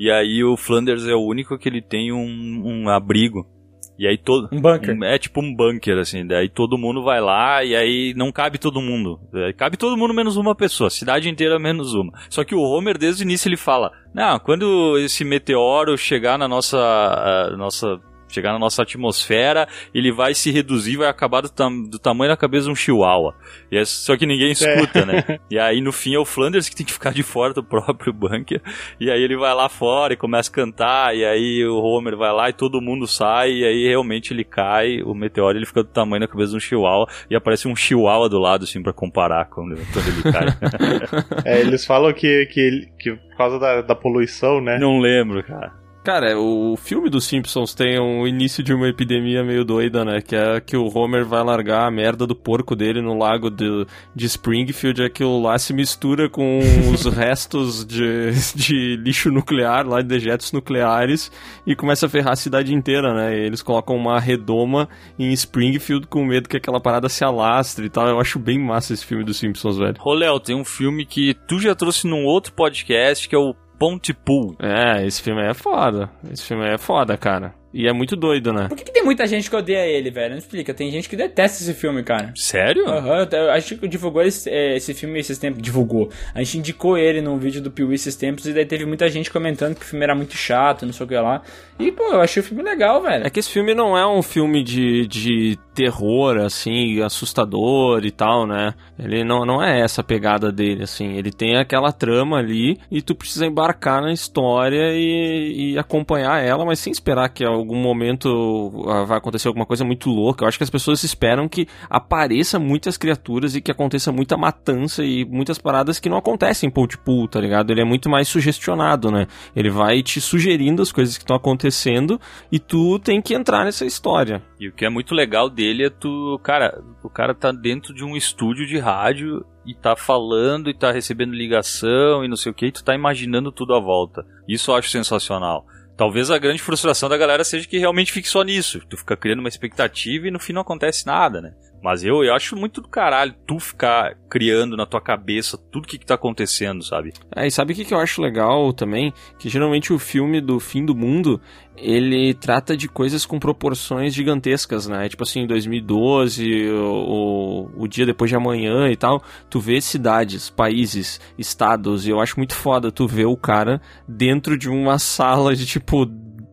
e aí o Flanders é o único que ele tem um, um abrigo. E aí todo. Um bunker. É tipo um bunker, assim. Daí todo mundo vai lá e aí não cabe todo mundo. Cabe todo mundo menos uma pessoa. Cidade inteira menos uma. Só que o Homer, desde o início, ele fala: Não, quando esse meteoro chegar na nossa. ah, nossa chegar na nossa atmosfera, ele vai se reduzir, vai acabar do, tam do tamanho da cabeça de um chihuahua. E é só que ninguém escuta, é. né? <laughs> E aí no fim é o Flanders que tem que ficar de fora do próprio bunker. E aí ele vai lá fora e começa a cantar, e aí o Homer vai lá e todo mundo sai, e aí realmente ele cai, o meteoro ele fica do tamanho da cabeça de um chihuahua, e aparece um chihuahua do lado, assim, para comparar quando, quando ele cai. é, eles falam que, que, que por causa da, da poluição, né? Não lembro, cara. Cara, o filme dos Simpsons tem um início de uma epidemia meio doida, né? Que é que o Homer vai largar a merda do porco dele no lago de, de Springfield. Aquilo lá se mistura com os <laughs> restos de, de lixo nuclear, lá de dejetos nucleares, e começa a ferrar a cidade inteira, né? E eles colocam uma redoma em Springfield com medo que aquela parada se alastre e tal. Eu acho bem massa esse filme dos Simpsons, velho. Roléo, tem um filme que tu já trouxe num outro podcast, que é o Pontypool. É, esse filme é foda. Esse filme é foda, cara. E é muito doido, né? Por que, que, tem muita gente que odeia ele, velho? Não explica. Tem gente que detesta esse filme, cara. Sério? Aham. Uhum, a gente divulgou esse, é, esse, filme esses tempos. Divulgou. A gente indicou ele num vídeo do Piuí esses tempos e daí teve muita gente comentando que o filme era muito chato, não sei o que lá. E, pô, eu achei o filme legal, velho. É que esse filme não é um filme de, de terror, assim, assustador e tal, né? Ele não, não é essa a pegada dele, assim. Ele tem aquela trama ali e tu precisa embarcar na história e, e acompanhar ela, mas sem esperar que algum momento ah, vai acontecer alguma coisa muito louca. Eu acho que as pessoas esperam que apareça muitas criaturas e que aconteça muita matança e muitas paradas que não acontecem em Pool, tá ligado? Ele é muito mais sugestionado, né? Ele vai te sugerindo as coisas que estão acontecendo e tu tem que entrar nessa história. E o que é muito legal dele é tu, cara, o cara tá dentro de um estúdio de rádio e tá falando e tá recebendo ligação e não sei o que, e tu tá imaginando tudo à volta. Isso eu acho sensacional. Talvez a grande frustração da galera seja que realmente fique só nisso. Tu fica criando uma expectativa e no fim não acontece nada, né? Mas eu, eu acho muito do caralho tu ficar criando na tua cabeça tudo o que, que tá acontecendo, sabe? É, e sabe o que, que eu acho legal também? Que geralmente o filme do fim do mundo, ele trata de coisas com proporções gigantescas, né? Tipo assim, 2012, o, o, dia depois de amanhã e tal, tu vê cidades, países, estados, e eu acho muito foda tu ver o cara dentro de uma sala de tipo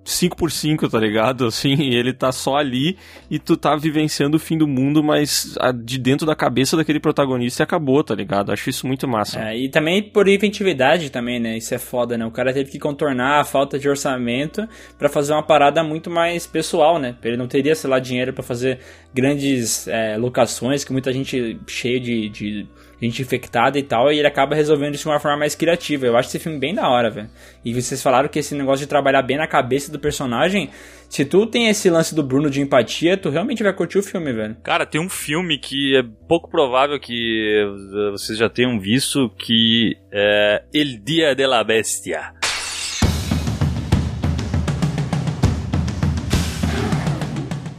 5x5, tá ligado? Assim, <laughs> ele tá só ali e tu tá vivenciando o fim do mundo, mas de dentro da cabeça daquele protagonista acabou, tá ligado? Acho isso muito massa. É, e também por inventividade também, né? Isso é foda, né? O cara teve que contornar a falta de orçamento para fazer uma parada muito mais pessoal, né? Ele não teria, sei lá, dinheiro para fazer grandes é, locações, que muita gente cheia de, de gente infectada e tal, e ele acaba resolvendo isso de uma forma mais criativa. Eu acho esse filme bem da hora, velho. E vocês falaram que esse negócio de trabalhar bem na cabeça do personagem, se tu tem esse lance do Bruno de empatia, tu realmente vai curtir o filme, velho. Cara, tem um filme que é pouco provável que vocês já tenham visto, que é El Dia de la Bestia.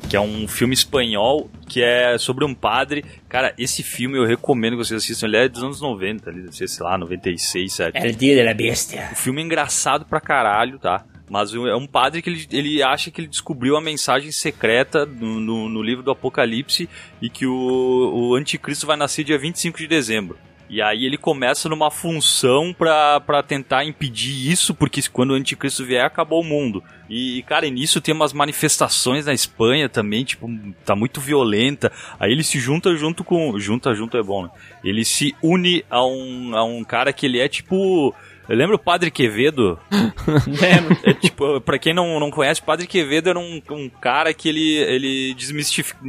que é um filme espanhol que é sobre um padre. Cara, esse filme eu recomendo que vocês assistam. Ele é dos anos 90, ali, sei lá, 96, 7. É o Dia da Bestia. O filme é engraçado pra caralho, tá? Mas é um padre que ele, ele acha que ele descobriu a mensagem secreta no, no, no livro do Apocalipse e que o, o anticristo vai nascer dia 25 de dezembro. E aí ele começa numa função para tentar impedir isso, porque quando o anticristo vier, acabou o mundo. E, cara, nisso tem umas manifestações na Espanha também, tipo, tá muito violenta. Aí ele se junta junto com. Junta junto é bom, né? Ele se une a um, a um cara que ele é tipo eu lembro o Padre Quevedo. <laughs> Lembro. É, tipo, pra quem não, não conhece, o Padre Quevedo era um, um cara que ele, ele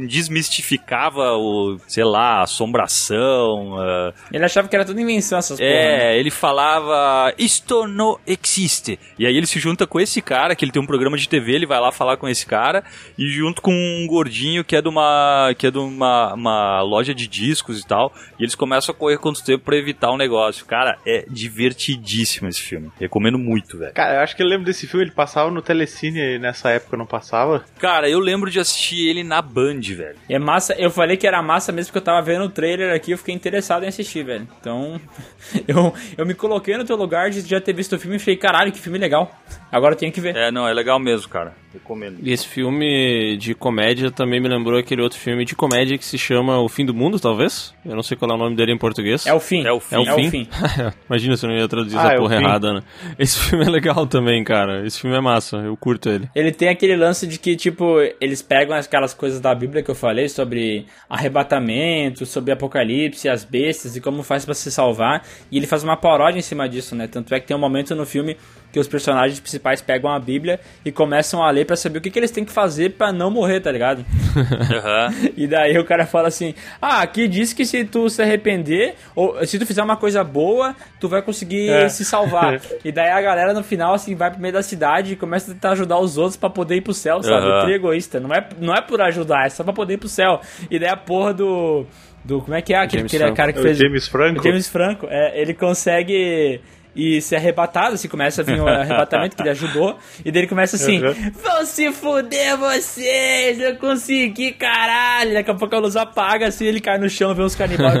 desmistificava o, sei lá, assombração. Uh... Ele achava que era tudo invenção essas É, porra, né? ele falava, isto não existe. E aí ele se junta com esse cara, que ele tem um programa de TV, ele vai lá falar com esse cara, e junto com um gordinho que é de uma, que é de uma, uma loja de discos e tal, e eles começam a correr contra o tempo pra evitar o um negócio. Cara, é divertidíssimo esse filme. Recomendo muito, velho. Cara, eu acho que eu lembro desse filme, ele passava no Telecine nessa época, não passava? Cara, eu lembro de assistir ele na Band, velho. É massa, eu falei que era massa mesmo porque eu tava vendo o trailer aqui, eu fiquei interessado em assistir, velho. Então, <laughs> eu, eu me coloquei no teu lugar de já ter visto o filme e falei, caralho, que filme legal. Agora eu tenho que ver. É, não, é legal mesmo, cara. Recomendo. E esse filme de comédia também me lembrou aquele outro filme de comédia que se chama O Fim do Mundo, talvez? Eu não sei qual é o nome dele em português. É o fim. É o fim. É o É o fim? fim. <laughs> Imagina se eu não ia traduzir Ah, essa é o porra fim. errada, né? Esse <laughs> filme é legal também, cara. Esse filme é massa, eu curto ele. Ele tem aquele lance de que, tipo, eles pegam aquelas coisas da Bíblia que eu falei sobre arrebatamento, sobre apocalipse, as bestas e como faz pra se salvar. E ele faz uma paródia em cima disso, né? Tanto é que tem um momento no filme que os personagens principais pegam a Bíblia e começam a ler pra saber o que, que eles têm que fazer pra não morrer, tá ligado? <laughs> Aham. E daí o cara fala assim: Ah, aqui diz que se tu se arrepender, ou se tu fizer uma coisa boa, tu vai conseguir É. se salvar. <laughs> e daí a galera no final, assim, vai pro meio da cidade e começa a tentar ajudar os outros pra poder ir pro céu, sabe? Aham. Tri egoísta. Não é, não é por ajudar, é só pra poder ir pro céu. E daí a porra do. do como é que é aquele, aquele Franco. cara que É o fez. James Franco? O James Franco, é, ele consegue. E ser arrebatado, assim, começa a vir o <laughs> arrebatamento que ele ajudou, e daí ele começa assim: Uhum. Vão se fuder vocês, eu consegui, caralho. Daqui a pouco a luz apaga, assim, ele cai no chão, vê uns canibais. <laughs>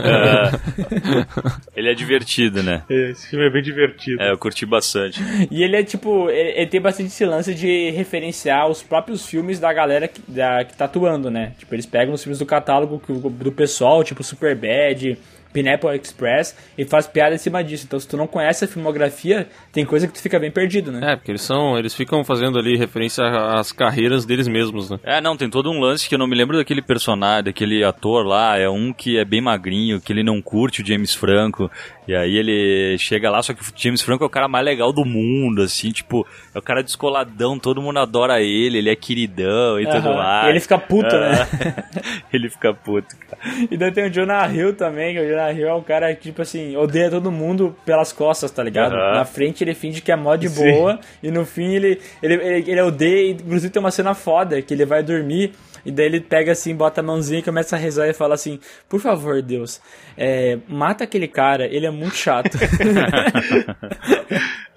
Ele é divertido, né? Esse filme é bem divertido. É, eu curti bastante. e ele é tipo, ele, ele tem bastante esse lance de referenciar os próprios filmes da galera que, da, que tá atuando, né? Tipo, eles pegam os filmes do catálogo do pessoal, tipo Superbad, Pineapple Express, e faz piada em cima disso. Então, se tu não conhece a filmografia, tem coisa que tu fica bem perdido, né? É, porque eles são. Eles ficam fazendo ali referência às carreiras deles mesmos, né? É, não, tem todo um lance que eu não me lembro daquele personagem, daquele ator lá, é um que é bem magrinho, que ele não curte o James Franco, e aí ele chega lá, só que o James Franco é o cara mais legal do mundo, assim, tipo, é o cara descoladão, todo mundo adora ele, ele é queridão e tudo Aham. mais. E ele fica puto, né? <laughs> ele fica puto, cara. E daí tem o Jonah Hill também, que o Jonah Hill é um cara que, tipo assim, odeia todo mundo pelas costas, tá ligado? Aham. Na frente ele finge que é mó de Sim. boa, e no fim ele, ele, ele, ele odeia, inclusive tem uma cena foda, que ele vai dormir, e daí ele pega assim, bota a mãozinha e começa a rezar e fala assim, por favor, Deus, é, mata aquele cara, ele é muito chato. <laughs>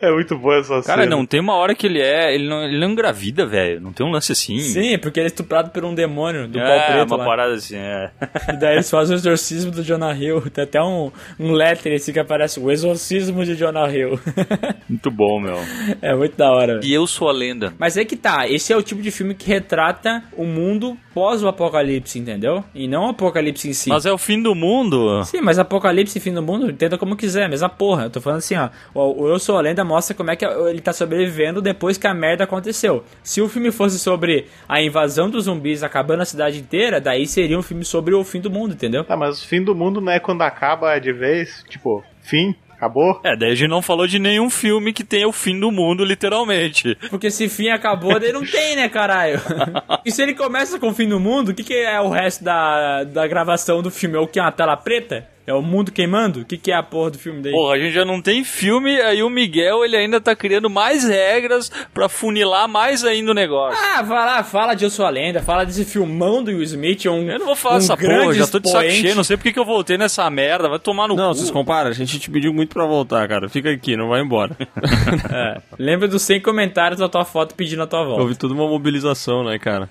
É muito boa essa Cara, cena. não tem uma hora que ele é. Ele não, ele não engravida, velho. Não tem um lance assim. Sim, porque ele é estuprado por um demônio do pau é, preto uma lá. parada assim, é. <laughs> E daí eles fazem o exorcismo do Jonah Hill. Tem até um, um letter assim que aparece, o exorcismo de Jonah Hill. <laughs> Muito bom, meu. é muito da hora. E eu sou a lenda. Mas é que tá, esse é o tipo de filme que retrata o mundo pós o apocalipse, entendeu? E não o apocalipse em si. Mas é o fim do mundo. Sim, mas apocalipse e fim do mundo, entenda como quiser, mesma porra. Eu tô falando assim, ó. O, o Eu Sou a Lenda mostra como é que ele tá sobrevivendo depois que a merda aconteceu. Se o filme fosse sobre a invasão dos zumbis acabando a cidade inteira, daí seria um filme sobre o fim do mundo, entendeu? Tá, mas o fim do mundo não é quando acaba de vez? Tipo, fim? Acabou? É, daí a gente não falou de nenhum filme que tenha o fim do mundo, literalmente. Porque se fim acabou, daí não tem, né, caralho? <laughs> e se ele começa com o fim do mundo, o que, que é o resto da, da gravação do filme? É o que? Uma tela preta? É o mundo queimando? O que, que é a porra do filme daí? Porra, a gente já não tem filme, aí o Miguel ele ainda tá criando mais regras pra funilar mais ainda o negócio. Ah, vai lá, fala de Eu Sou a Lenda, fala desse filmão do Will Smith, um Eu não vou falar um essa grande porra, já tô de saco cheio, não sei porque que eu voltei nessa merda, vai tomar no Não, cu. vocês comparam, a gente te pediu muito pra voltar, cara. Fica aqui, não vai embora. <laughs> É. Lembra dos 100 comentários da tua foto pedindo a tua volta. Houve toda uma mobilização, né, cara?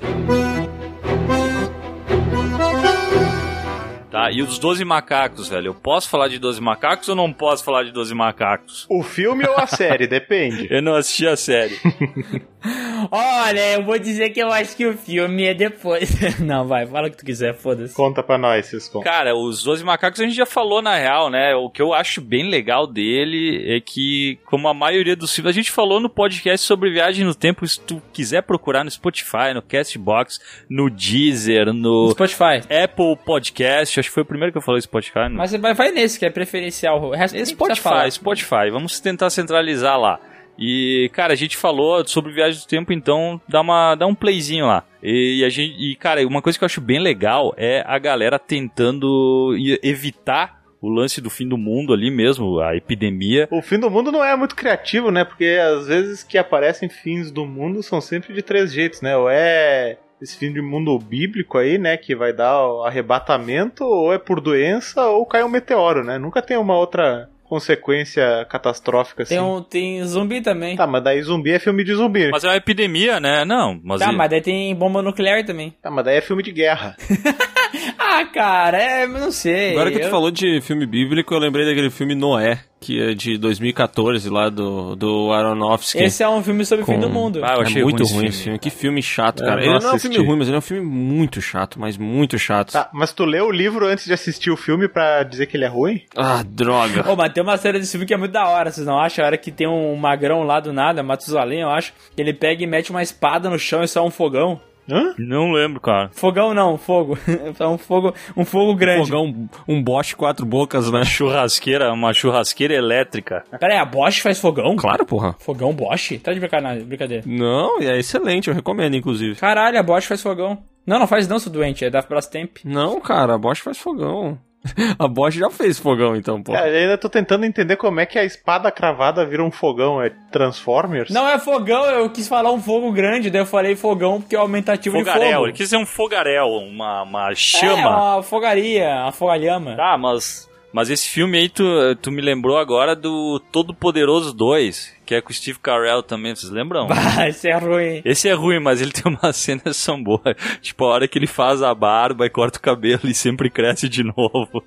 Tá, e os 12 macacos, velho, eu posso falar de 12 macacos ou não posso falar de 12 macacos? O filme ou a série? Depende. <laughs> Eu não assisti a série. <laughs> Olha, eu vou dizer que eu acho que o filme é depois. <laughs> não, vai, fala o que tu quiser, foda-se. Conta pra nós, Ciscom. Cara, os 12 macacos a gente já falou na real, né? O que eu acho bem legal dele é que, como a maioria dos filmes, a gente falou no podcast sobre viagem no tempo, se tu quiser procurar no Spotify, no Castbox, no Deezer, no Spotify. Apple Podcast, acho que foi o primeiro que eu falei Spotify. No... Mas você vai, vai nesse, que é preferencial. O resto Spotify. Spotify, vamos tentar centralizar lá. E, cara, a gente falou sobre viagem do tempo, então dá, uma, dá um playzinho lá. E, a gente, e, cara, uma coisa que eu acho bem legal é a galera tentando evitar o lance do fim do mundo ali mesmo, a epidemia. O fim do mundo não é muito criativo, né? Porque às vezes que aparecem fins do mundo são sempre de três jeitos, né? Ou é esse fim de mundo bíblico aí, né? Que vai dar o arrebatamento, ou é por doença, ou cai um meteoro, né? Nunca tem uma outra consequência catastrófica assim. Tem, um, tem zumbi também. Tá, mas daí zumbi é filme de zumbi. Mas é uma epidemia, né? Não, mas. Tá, e- mas daí tem bomba nuclear também. Tá, mas daí é filme de guerra. <laughs> Ah, cara, é, não sei. Agora que tu eu- falou de filme bíblico, eu lembrei daquele filme Noé, que é de 2014, lá do, do Aronofsky. Esse é um filme sobre o fim Com- do mundo. Ah, eu é achei muito ruim ruim esse esse filme. Que filme chato, cara. não Ele não é um assisti. filme ruim, mas ele é um filme muito chato, mas muito chato. Tá, mas tu leu o livro antes de assistir o filme pra dizer que ele é ruim? Ah, droga. Ô, mas tem uma série desse filme que é muito da hora, vocês não acham? A hora que tem um magrão lá do nada, Matusalém, eu acho, que ele pega e mete uma espada no chão e só um fogão. Hã? Não lembro, cara. Fogão não, fogo. <laughs> É um fogo, um fogo grande. Fogão, um Bosch quatro bocas, né? Churrasqueira, uma churrasqueira elétrica. Pera aí, a Bosch faz fogão? Claro, porra. Fogão Bosch? Tá de brincadeira. brincadeira. Não, é excelente, eu recomendo, inclusive. Caralho, a Bosch faz fogão. Não, não faz não, seu doente, é da Brastemp. Não, cara, a Bosch faz fogão. <laughs> A Bosch já fez fogão, então, pô. Cara, eu ainda tô tentando entender como é que a espada cravada vira um fogão. É Transformers? Não é fogão, eu quis falar um fogo grande, daí eu falei fogão porque é o aumentativo de Fogaréu, fogo. ele quis dizer um fogaréu, uma, uma É, chama. uma fogaria, uma fogalhama. Tá, mas, mas esse filme aí tu, tu me lembrou agora do Todo Poderoso 2, que é com o Steve Carell também, vocês lembram? <laughs> Ah, isso é ruim. Esse é ruim, mas ele tem umas <laughs> cenas que são boas. Tipo, a hora que ele faz a barba e corta o cabelo e sempre cresce de <laughs> novo.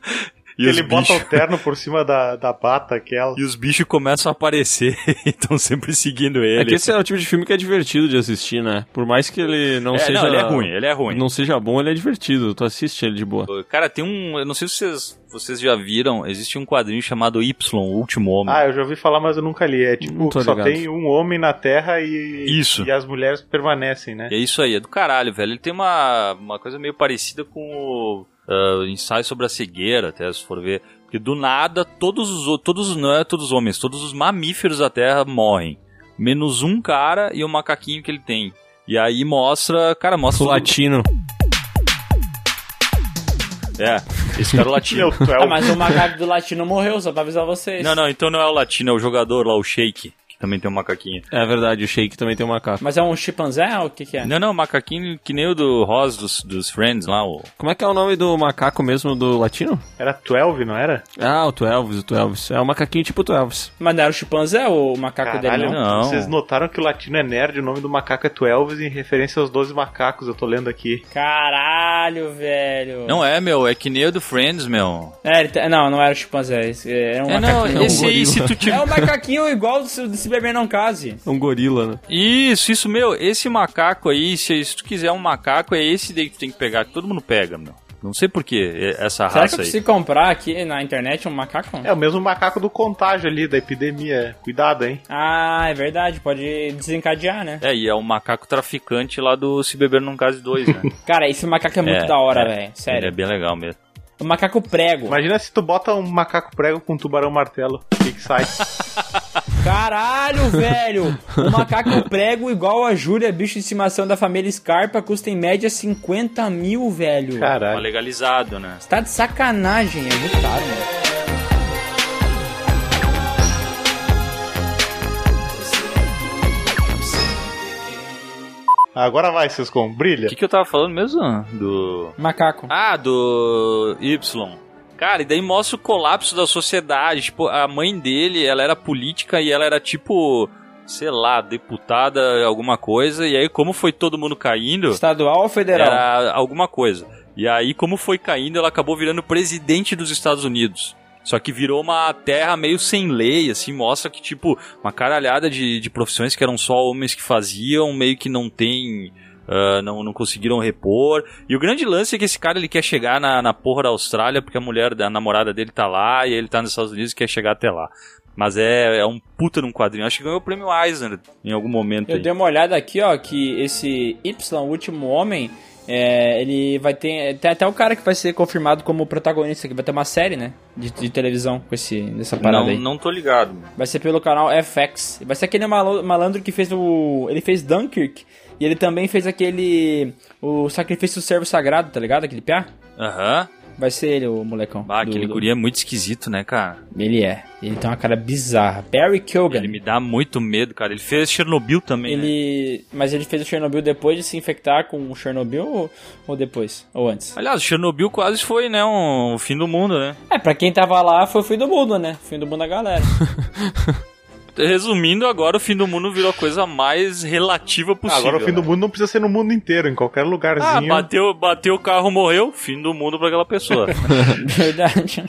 E ele bota bichos- o terno por cima da, da bata aquela. E os bichos começam a aparecer <laughs> e estão sempre seguindo ele. É que esse é o tipo de filme que é divertido de assistir, né? Por mais que ele não É, seja. não, ele é ruim, ele é ruim. Não seja bom, ele é divertido. Tu assiste ele de boa. Cara, tem um. Eu não sei se vocês, vocês já viram, existe um quadrinho chamado Y, o Último Homem. Ah, eu já ouvi falar, mas eu nunca li. É tipo, só ligado. tem um homem na Terra e. Isso. E as mulheres permanecem, né? É isso aí, é do caralho, velho. Ele tem uma, uma coisa meio parecida com o ah, ensaio sobre a cegueira, até se for ver. Porque do nada, todos os todos os- não é todos os homens, todos os mamíferos da Terra morrem. Menos um cara e o macaquinho que ele tem. E aí mostra, cara, mostra. O latino. É, esse cara é o latino. É Ah, mas o macaco do latino morreu, só pra avisar vocês. Não, não, então não é o latino, é o jogador lá, o Shake, também tem um macaquinho. É verdade, o Shake também tem uma capa. Mas é um chimpanzé ou o que que é? Não, não, macaquinho que nem o do Ross dos, dos Friends lá, o. Como é que é o nome do macaco mesmo do latino? Era 12, não era? Ah, o Twelves, o Twelves. É um macaquinho tipo Twelves. Mas não era o chimpanzé ou o macaco Caralho, dele, não? não. Vocês notaram que o latino é nerd, o nome do macaco é 12 em referência aos 12 macacos, eu tô lendo aqui. Caralho, velho. Não é, meu, é que nem o do Friends, meu. É, tá- não, não era o chimpanzé. esse- Era um É, não, macaquinho. esse aí, se tu É um macaquinho igual do Se Se Beber Não Case. É um gorila, né? Isso, isso, meu, esse macaco aí, se, se tu quiser um macaco, é esse daí que tu tem que pegar, que todo mundo pega, meu. Não sei por que essa Será que raça eu aí. preciso comprar aqui na internet um macaco? É o mesmo macaco do contágio ali, da epidemia. Cuidado, hein? Ah, é verdade, pode desencadear, né? É, e é o macaco traficante lá do Se Beber Num Case 2, né? <laughs> Cara, esse macaco é muito É, da hora, é. velho. Ele Sério. é bem legal mesmo. O macaco prego. Imagina se tu bota um macaco prego com um tubarão martelo. O que, que sai? <laughs> Caralho, velho! O macaco prego igual a Júlia, bicho de estimação da família Scarpa, custa em média 50 mil, velho. Caralho. legalizado, né? Tá de sacanagem, é muito caro, mano. Agora vai, Sescom, O brilha. que, que eu tava falando mesmo? Do. Macaco. Ah, do Y. Cara, e daí mostra o colapso da sociedade. Tipo, a mãe dele, ela era política e ela era tipo, sei lá, deputada, alguma coisa. E aí, como foi todo mundo caindo, Estadual ou federal? era alguma coisa. E aí, como foi caindo, ela acabou virando presidente dos Estados Unidos. Só que virou uma terra meio sem lei, assim, mostra que, tipo, uma caralhada de, de profissões que eram só homens que faziam, meio que não tem. Ah, não, não conseguiram repor. E o grande lance é que esse cara ele quer chegar na, na porra da Austrália, porque a mulher, a namorada dele tá lá, e ele tá nos Estados Unidos e quer chegar até lá. Mas é, é um puta num quadrinho. Acho que ganhou o prêmio Eisner em algum momento Eu aí. dei uma olhada aqui, ó, que esse Y, o último homem, é, ele vai ter. Tem até o cara que vai ser confirmado como protagonista, que vai ter uma série, né? De, de televisão com esse, dessa parada Não, aí. não tô ligado. Vai ser pelo canal FX. Vai ser aquele malandro que fez o. Ele fez Dunkirk. E ele também fez aquele. O Sacrifício do Servo Sagrado, tá ligado? Aquele piá? Aham. Vai ser ele, o molecão. Ah, do- aquele do- guri é muito esquisito, né, cara? Ele é. Ele tem uma cara bizarra. Barry Keoghan. Ele me dá muito medo, cara. Ele fez Chernobyl também, né? Ele. Mas ele fez o Chernobyl depois de se infectar com o Chernobyl ou, ou depois? Ou antes? Aliás, Chernobyl quase foi, né, um, o fim do mundo, né? É, pra quem tava lá foi o fim do mundo, né? Fim do mundo da galera. <laughs> resumindo, agora o fim do mundo virou a coisa mais relativa possível. Agora o fim do né? mundo não precisa ser no mundo inteiro, em qualquer Ah, lugarzinho. bateu, bateu o carro, morreu, fim do mundo pra aquela pessoa. <laughs> Verdade.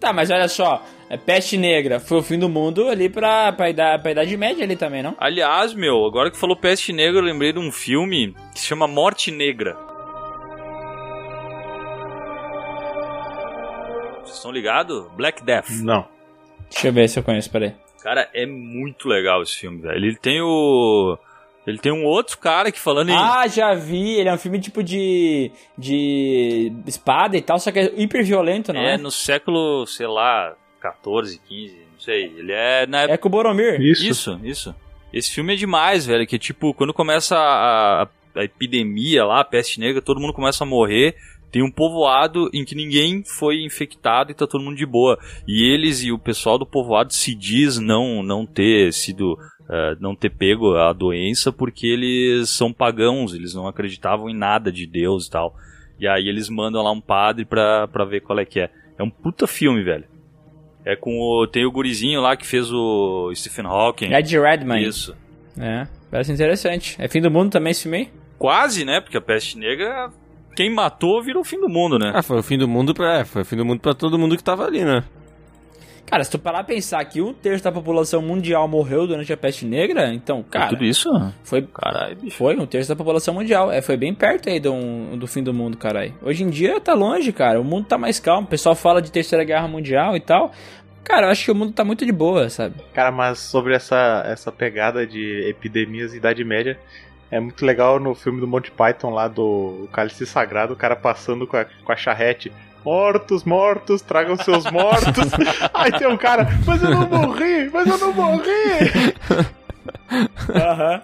tá, mas olha só. É peste negra. Foi o fim do mundo ali pra, pra, idade, pra idade média ali também, não? Aliás, meu, agora que falou peste negra, eu lembrei de um filme que se chama Morte Negra. Vocês estão ligados? Black Death. Não. Deixa eu ver se eu conheço, peraí. Cara, é muito legal esse filme, velho. Ele tem o. Ele tem um outro cara que falando em. Ah, já vi. Ele é um filme tipo de. de. espada e tal, só que é hiper violento, não é? é no século, sei lá, 14, 15, não sei. Ele é na época. É com o Boromir. Isso. Isso, isso. Esse filme é demais, velho. Que tipo, quando começa a, a- a epidemia lá, a peste negra, todo mundo começa a morrer. Tem um povoado em que ninguém foi infectado e tá todo mundo de boa. E eles e o pessoal do povoado se diz não, não ter sido. eh, não ter pego a doença porque eles são pagãos, eles não acreditavam em nada de Deus e tal. E aí eles mandam lá um padre pra, pra ver qual é que é. É um puta filme, velho. É com o. Tem o gurizinho lá que fez o Stephen Hawking. Ed Redmayne. Isso. É, parece interessante. É fim do mundo também esse filme aí? Quase, né? Porque a peste negra, quem matou virou o fim do mundo, né? Ah, foi o fim do mundo pra. É, foi o fim do mundo pra todo mundo que tava ali, né? Cara, se tu parar pra pensar que um terço da população mundial morreu durante a peste negra, então, cara, Tudo isso? foi, Caralho, bicho. foi um terço da população mundial. É, foi bem perto aí do, do fim do mundo, caralho. Hoje em dia tá longe, cara. O mundo tá mais calmo. O pessoal fala de terceira guerra mundial e tal. Cara, eu acho que o mundo tá muito de boa, sabe? Cara, mas sobre essa, essa pegada de epidemias e Idade Média, é muito legal no filme do Monty Python lá do Cálice Sagrado, o cara passando com a, com a charrete. Mortos, mortos, tragam seus <laughs> mortos. Aí tem um cara, mas eu não morri, mas eu não morri. Aham.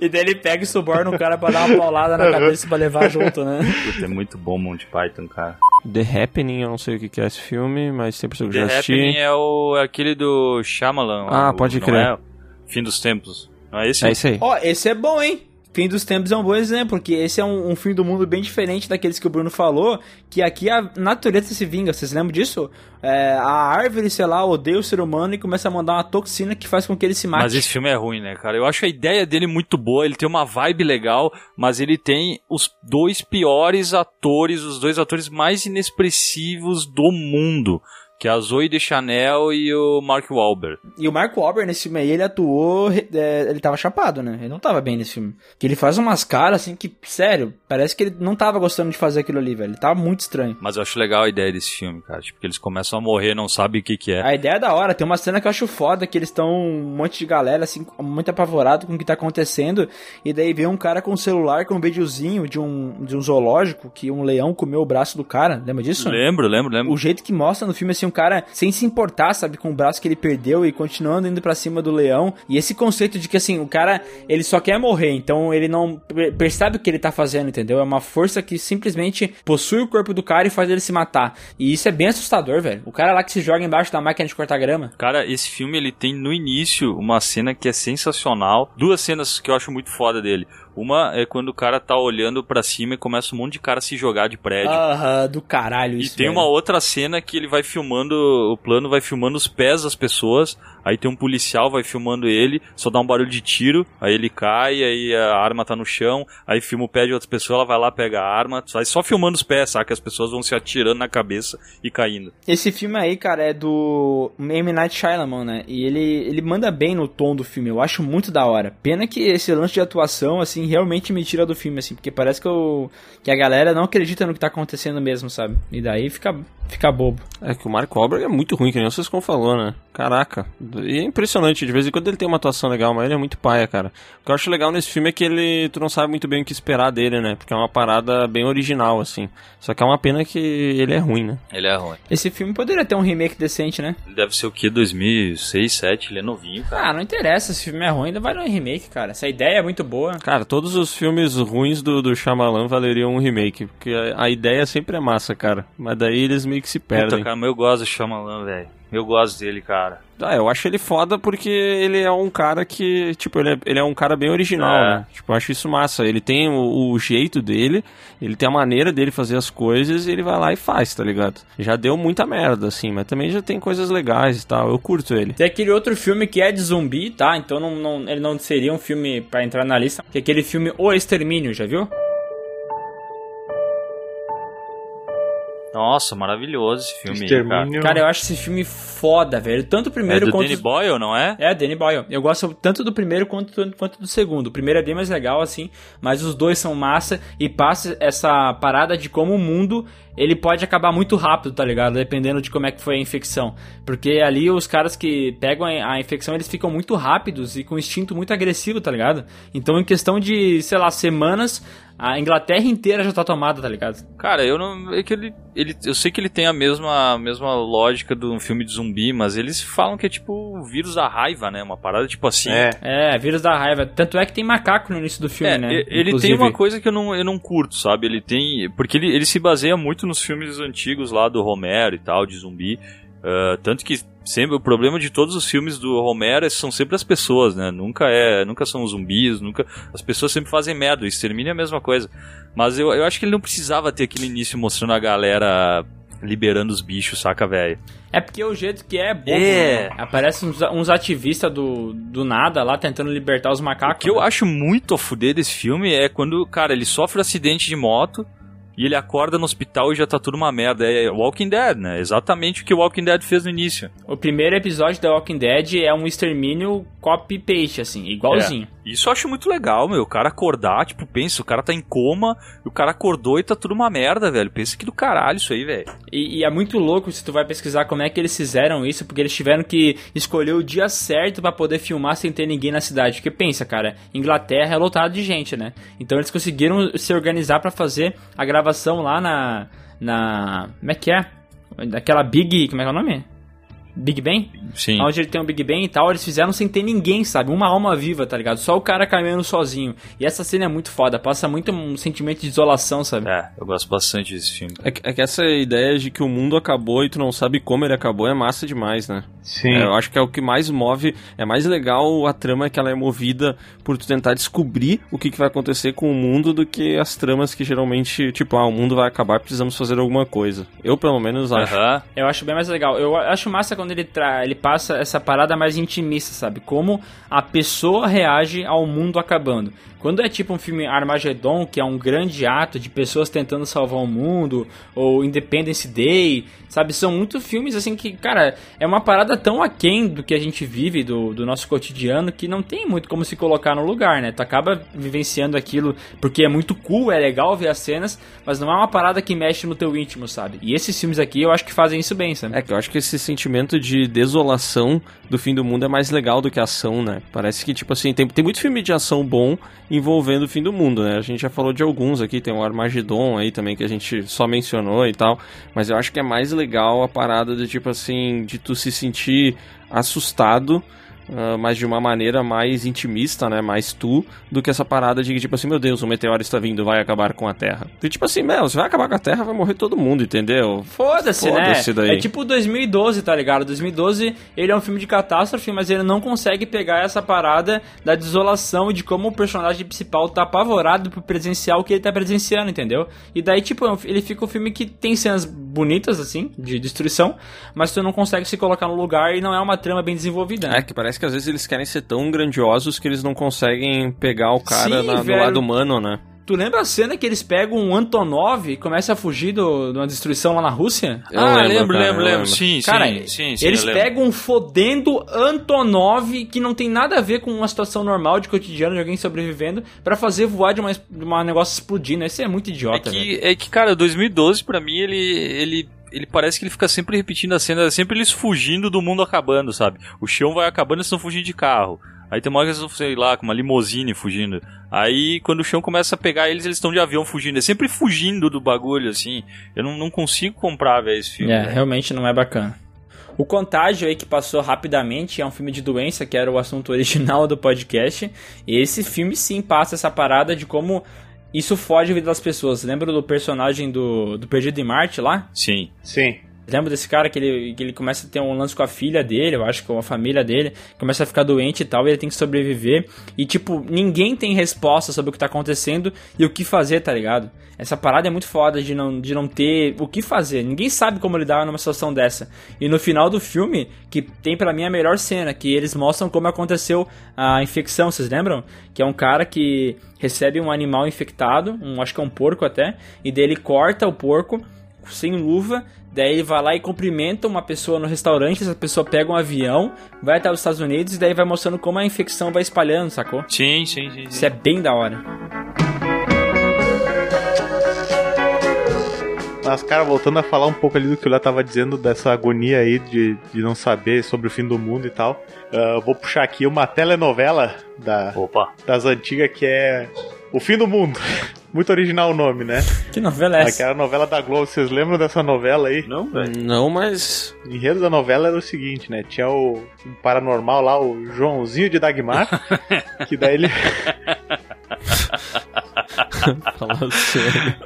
e daí ele pega e suborna o cara pra dar uma paulada na cabeça pra levar junto, né? Puta, é muito bom Monty Python, cara. The Happening, eu não sei o que é esse filme, mas sempre soube que The já assisti. Happening é, o, é aquele do Shyamalan. Ah, o- pode crer. É? Fim dos Tempos. Não é esse? É isso aí. Ó, esse é bom, hein? Fim dos Tempos é um bom exemplo, porque esse é um, um fim do mundo bem diferente daqueles que o Bruno falou, que aqui a natureza se vinga, vocês lembram disso? É, a árvore, sei lá, odeia o ser humano e começa a mandar uma toxina que faz com que ele se mate. Mas esse filme é ruim, né, cara? Eu acho a ideia dele muito boa, ele tem uma vibe legal, mas ele tem os dois piores atores, os dois atores mais inexpressivos do mundo, que é a Zoe Deschanel e o Mark Wahlberg. E o Mark Wahlberg nesse filme aí, ele atuou, é, ele tava chapado, né? Ele não tava bem nesse filme. Que ele faz umas caras assim que, sério, parece que ele não tava gostando de fazer aquilo ali, velho. Ele tava muito estranho. Mas eu acho legal a ideia desse filme, cara. Tipo, que eles começam a morrer, não sabem o que que é. A ideia é da hora, tem uma cena que eu acho foda, que eles estão um monte de galera, assim, muito apavorado com o que tá acontecendo, e daí vem um cara com um celular com um videozinho de um, de um zoológico, que um leão comeu o braço do cara, lembra disso? Lembro, lembro, lembro. O jeito que mostra no filme, assim, um cara sem se importar, sabe, com o braço que ele perdeu e continuando indo pra cima do leão. E esse conceito de que, assim, o cara, ele só quer morrer, então ele não per- percebe o que ele tá fazendo, entendeu? É uma força que simplesmente possui o corpo do cara e faz ele se matar. E isso é bem assustador, velho. O cara lá que se joga embaixo da máquina de cortar grama. Cara, esse filme ele tem no início uma cena que é sensacional. Duas cenas que eu acho muito foda dele. Uma é quando o cara tá olhando pra cima e começa um monte de cara a se jogar de prédio. Aham, do caralho E isso. tem velho. uma outra cena que ele vai filmando, o plano vai filmando os pés das pessoas, aí tem um policial, vai filmando ele, só dá um barulho de tiro, aí ele cai, aí a arma tá no chão, aí filma o pé de outra pessoa, ela vai lá, pega a arma, sai só filmando os pés, sabe? Que as pessoas vão se atirando na cabeça e caindo. Esse filme aí, cara, é do M. Night Shyamalan, né? E ele, ele manda bem no tom do filme, eu acho muito da hora. Pena que esse lance de atuação, assim, realmente me tira do filme, assim, porque parece que, eu, que a galera não acredita no que tá acontecendo mesmo, sabe? E daí fica, fica bobo. É que o Mark Wahlberg é muito ruim, que nem vocês como falou, né? Caraca. E é impressionante, de vez em quando ele tem uma atuação legal, mas ele é muito paia, cara. O que eu acho legal nesse filme é que ele, tu não sabe muito bem o que esperar dele, né? Porque é uma parada bem original, assim. Só que é uma pena que ele é ruim, né? Ele é ruim. Esse filme poderia ter um remake decente, né? Ele deve ser o que? 2006, 2007? Ele é novinho, cara. Ah, não interessa, se o filme é ruim, ainda vai no remake, cara. Essa ideia é muito boa. Cara, todos os filmes ruins do, do Shyamalan valeriam um remake, porque a, a ideia sempre é massa, cara. Mas daí eles meio que se Puta, perdem. cara, mas eu gosto do Shyamalan, velho. Eu gosto dele, cara. Ah, eu acho ele foda porque ele é um cara que, tipo, ele é, ele é um cara bem original, É. né? Tipo, eu acho isso massa. Ele tem o, o jeito dele, ele tem a maneira dele fazer as coisas e ele vai lá e faz, tá ligado? Já deu muita merda, assim, mas também já tem coisas legais e tal. Eu curto ele. Tem aquele outro filme que é de zumbi, tá? Então não, não- ele não seria um filme pra entrar na lista. Que é aquele filme O Extermínio, já viu? Nossa, maravilhoso esse filme, aí, Extermínio. Cara, eu acho esse filme foda, velho. Tanto o cara. É primeiro do quanto. Danny Boyle, não é? É, Danny Boyle. Eu gosto tanto do primeiro quanto, quanto do segundo. O primeiro é bem mais legal, assim, mas os dois são massa e passa essa parada de como o mundo ele pode acabar muito rápido, tá ligado? Dependendo de como é que foi a infecção. Porque ali os caras que pegam a infecção, eles ficam muito rápidos e com instinto muito agressivo, tá ligado? Então, em questão de, sei lá, semanas, a Inglaterra inteira já tá tomada, tá ligado? Cara, eu não. É que ele, ele. Eu sei que ele tem a mesma, a mesma lógica de um filme de zumbi, mas eles falam que é tipo o vírus da raiva, né? Uma parada tipo assim. É. É, vírus da raiva. Tanto é que tem macaco no início do filme, É, né? ele Inclusive. tem uma coisa que eu não, eu não curto, sabe? Ele tem. Porque ele, ele se baseia muito nos filmes antigos lá do Romero e tal, de zumbi. Ah, tanto que sempre o problema de todos os filmes do Romero é- são sempre as pessoas, né? Nunca é, nunca são os zumbis, nunca as pessoas sempre fazem merda. O extermínio é a mesma coisa. Mas eu, eu acho que ele não precisava ter aquele início mostrando a galera liberando os bichos, saca, velho? É porque o jeito que é bobo, É. né? Aparecem uns, uns ativistas do, do nada lá tentando libertar os O macacos. que eu né? acho muito a fuder desse filme é quando, cara, ele sofre um acidente de moto e ele acorda no hospital e já tá tudo uma merda. É Walking Dead, né? Exatamente o que o Walking Dead fez no início. O primeiro episódio da Walking Dead é um extermínio copy-paste, assim, igualzinho. Isso eu acho muito legal, meu. O cara acordar, tipo, pensa, o cara tá em coma, o cara acordou e tá tudo uma merda, velho. Pensa que do caralho isso aí, velho. E, e é muito louco se tu vai pesquisar como é que eles fizeram isso, porque eles tiveram que escolher o dia certo pra poder filmar sem ter ninguém na cidade. Porque pensa, cara, Inglaterra é lotado de gente, né? Então eles conseguiram se organizar pra fazer a gravação lá na. na. Como é que é? Daquela Big. Como é que é o nome? Big Ben? Sim. Onde ele tem um Big Ben e tal, eles fizeram sem ter ninguém, sabe? Uma alma viva, tá ligado? Só o cara caminhando sozinho. E essa cena é muito foda, passa muito um sentimento de isolação, sabe? É, eu gosto bastante desse filme. É que, é que essa ideia de que o mundo acabou e tu não sabe como ele acabou é massa demais, né? Sim. É, eu acho que é o que mais move, é mais legal a trama que ela é movida por tu tentar descobrir o que, que vai acontecer com o mundo do que as tramas que geralmente, tipo, ah, o mundo vai acabar, precisamos fazer alguma coisa. Eu, pelo menos, acho. Eu acho bem mais legal. Eu acho massa quando ele, tra ele passa essa parada mais intimista, sabe? Como a pessoa reage ao mundo acabando. Quando é tipo um filme Armageddon, que é um grande ato de pessoas tentando salvar o mundo, ou Independence Day, sabe? São muitos filmes assim que, cara, é uma parada tão aquém do que a gente vive, do, do nosso cotidiano, que não tem muito como se colocar no lugar, né? Tu acaba vivenciando aquilo porque é muito cool, é legal ver as cenas, mas não é uma parada que mexe no teu íntimo, sabe? E esses filmes aqui eu acho que fazem isso bem, sabe? É que eu acho que esse sentimento de desolação do fim do mundo é mais legal do que ação, né? Parece que, tipo assim, tem, tem muito filme de ação bom envolvendo o fim do mundo, né? A gente já falou de alguns aqui, tem o Armagedon aí também que a gente só mencionou e tal, mas eu acho que é mais legal a parada de, tipo assim, de tu se sentir assustado. Ah, mas de uma maneira mais intimista, né? Mais tu, do que essa parada de que, tipo assim, meu Deus, o meteoro está vindo, vai acabar com a Terra. E, tipo assim, meu, se vai acabar com a Terra, vai morrer todo mundo, entendeu? Foda-se, né? Foda-se daí. É tipo 2012, tá ligado? 2012, ele é um filme de catástrofe, mas ele não consegue pegar essa parada da desolação e de como o personagem principal tá apavorado por presenciar o que ele tá presenciando, entendeu? E daí, tipo, é ele fica um filme que tem cenas bonitas, assim, de destruição, mas tu não consegue se colocar no lugar e não é uma trama bem desenvolvida, né? É, que parece que às vezes eles querem ser tão grandiosos que eles não conseguem pegar o cara Sim, na- no lado humano, né? Tu lembra a cena que eles pegam um Antonov e começam a fugir do- de uma destruição lá na Rússia? Eu ah, lembro, lembro, cara, lembro, lembro. lembro. Sim, Cara, sim, sim, sim. eles pegam um fodendo Antonov que não tem nada a ver com uma situação normal de cotidiano de alguém sobrevivendo pra fazer voar de uma, de uma negócio explodindo. Isso é muito É idiota, velho. que, é que, cara, 2012 pra mim ele, ele, ele parece que ele fica sempre repetindo a cena, sempre eles fugindo do mundo acabando, sabe? O chão vai acabando e eles estão fugindo de carro. Aí tem uma hora que eles estão, sei lá, com uma limousine fugindo. Aí quando o chão começa a pegar eles, eles estão de avião fugindo. É sempre fugindo do bagulho, assim. Eu não, não consigo comprar, velho, esse filme. É, realmente não é bacana. O Contágio aí que passou rapidamente é um filme de doença, que era o assunto original do podcast. E esse filme sim passa essa parada de como isso foge a vida das pessoas. Lembra do personagem do, do Perdido em Marte lá? Sim. Sim. Lembra desse cara que ele, que ele começa a ter um lance com a filha dele, eu acho que com a família dele, começa a ficar doente e tal, e ele tem que sobreviver. E, tipo, ninguém tem resposta sobre o que tá acontecendo e o que fazer, tá ligado? Essa parada é muito foda de não, de não ter o que fazer. Ninguém sabe como lidar numa situação dessa. E no final do filme, que tem para mim a melhor cena, que eles mostram como aconteceu a infecção, vocês lembram? Que é um cara que recebe um animal infectado, um, acho que é um porco até, e daí ele corta o porco sem luva, daí ele vai lá e cumprimenta uma pessoa no restaurante, essa pessoa pega um avião, vai até os Estados Unidos e daí vai mostrando como a infecção vai espalhando, sacou? Sim, sim, sim. sim. Isso é bem da hora. Mas, cara, voltando a falar um pouco ali do que o Léo tava dizendo, dessa agonia aí de, de não saber sobre o fim do mundo e tal, eu vou puxar aqui uma telenovela da, Opa. das antigas que é O Fim do Mundo. Muito original o nome, né? Que novela é essa? Aquela novela da Globo, vocês lembram dessa novela aí? Não, velho. Não, mas. O enredo da novela era o seguinte, né? Tinha o um paranormal lá, o Joãozinho de Dagmar, <laughs> que daí ele. <laughs> Falando sério.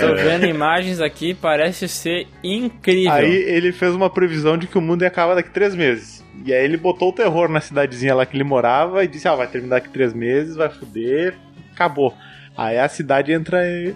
Tô vendo imagens aqui, parece ser incrível. Aí ele fez uma previsão de que o mundo ia acabar daqui três meses. E aí ele botou o terror na cidadezinha lá que ele morava e disse: Ah, vai terminar daqui três meses, vai foder, acabou. Aí a cidade entra em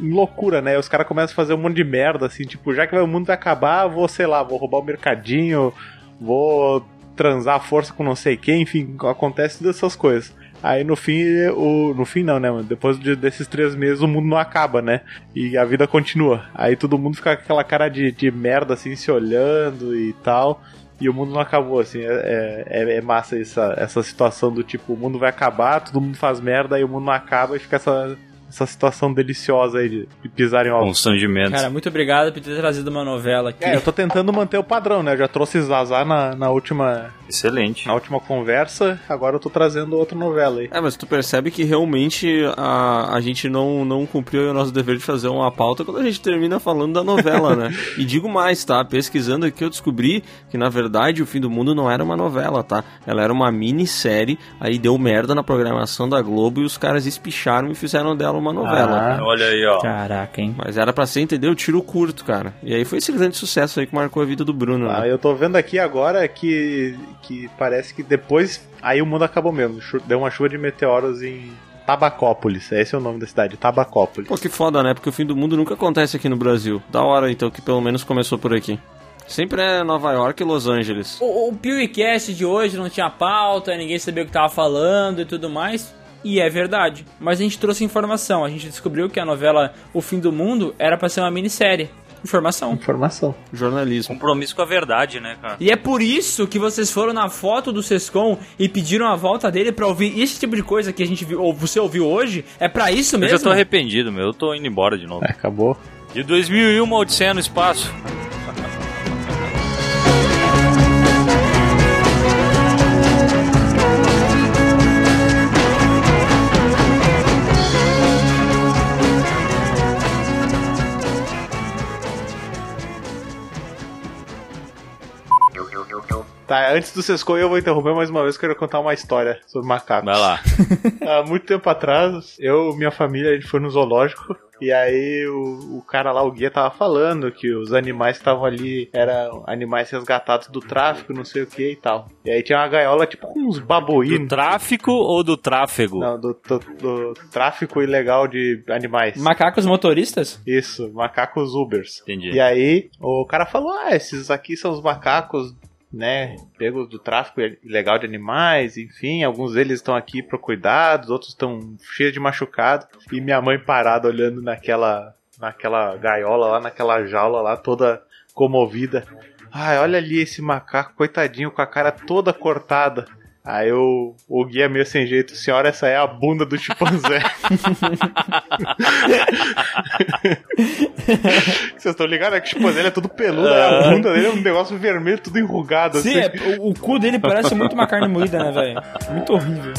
loucura, né? Os caras começam a fazer um monte de merda, assim, tipo, já que o mundo vai acabar, vou, sei lá, vou roubar o mercadinho, vou transar a força com não sei quem, enfim, acontece todas essas coisas. Aí no fim, o, no fim não, né, mano? Depois de- desses três meses o mundo não acaba, né? E a vida continua. Aí todo mundo fica com aquela cara de, de merda, assim, se olhando e tal. E o mundo não acabou, assim. É, é, é massa essa, essa situação do tipo, o mundo vai acabar, todo mundo faz merda, aí o mundo não acaba e fica essa, essa situação deliciosa aí de, de pisar em ovos. Constrangimento. Cara, muito obrigado por ter trazido uma novela aqui. É, eu tô tentando manter o padrão, né? Eu já trouxe Zazar na, na, última, Excelente. na última conversa, agora eu tô trazendo outra novela aí. É, mas tu percebe que realmente a, a gente não, não cumpriu o nosso dever de fazer uma pauta quando a gente termina falando da novela, né? <laughs> E digo mais, tá? Pesquisando aqui eu descobri que na verdade o Fim do Mundo não era uma novela, tá? Ela era uma minissérie, aí deu merda na programação da Globo e os caras espicharam e fizeram dela uma novela. Ah. Olha aí, ó. Caraca, hein? Mas era pra ser, entendeu? Tiro curto, cara. E aí foi esse grande sucesso aí que marcou a vida do Bruno, Ah, né? eu tô vendo aqui agora que, que parece que depois. Aí o mundo acabou mesmo. Deu uma chuva de meteoros em Tabacópolis. Esse é o nome da cidade, Tabacópolis. Pô, que foda, né? Porque o fim do mundo nunca acontece aqui no Brasil. Da hora, então, que pelo menos começou por aqui. Sempre é Nova York e Los Angeles. O, o PewCast de hoje não tinha pauta, ninguém sabia o que tava falando e tudo mais. E é verdade. Mas a gente trouxe informação. A gente descobriu que a novela O Fim do Mundo era pra ser uma minissérie. Informação. Informação. Jornalismo. Compromisso com a verdade, né, cara? E é por isso que vocês foram na foto do Sescom e pediram a volta dele pra ouvir esse tipo de coisa que a gente viu, ou você ouviu hoje. É pra isso Eu mesmo? já tô arrependido, meu. Eu tô indo embora de novo. É, acabou. De 2001, uma Odisseia no Espaço. Tá, antes do Sescoi eu vou interromper mais uma vez, que eu quero contar uma história sobre macacos. Vai lá. <laughs> Há muito tempo atrás, eu e minha família, a gente foi no zoológico. E aí o, o cara lá, o guia, tava falando que os animais que estavam ali eram animais resgatados do tráfico, não sei o que e tal. E aí tinha uma gaiola tipo com uns Do babuínos. tráfico ou do tráfego? Não, do, do- do tráfico ilegal de animais. Macacos motoristas? Isso, macacos Ubers. Entendi. E aí o cara falou: Ah, esses aqui são os macacos, né? Pegos do tráfico ilegal de animais, enfim, alguns deles estão aqui para cuidados, outros estão cheios de machucado. E minha mãe parada olhando naquela, naquela gaiola lá, naquela jaula lá, toda comovida. Ai, olha ali esse macaco, coitadinho, com a cara toda cortada. Aí o, o guia meio sem jeito, senhora, essa é a bunda do chimpanzé. <laughs> Vocês estão ligados? É que o chimpanzé ele é todo peludo, aí a bunda dele é um negócio vermelho, tudo enrugado Sim, assim. é, o, o cu dele parece muito uma carne moída, né, velho? Muito horrível.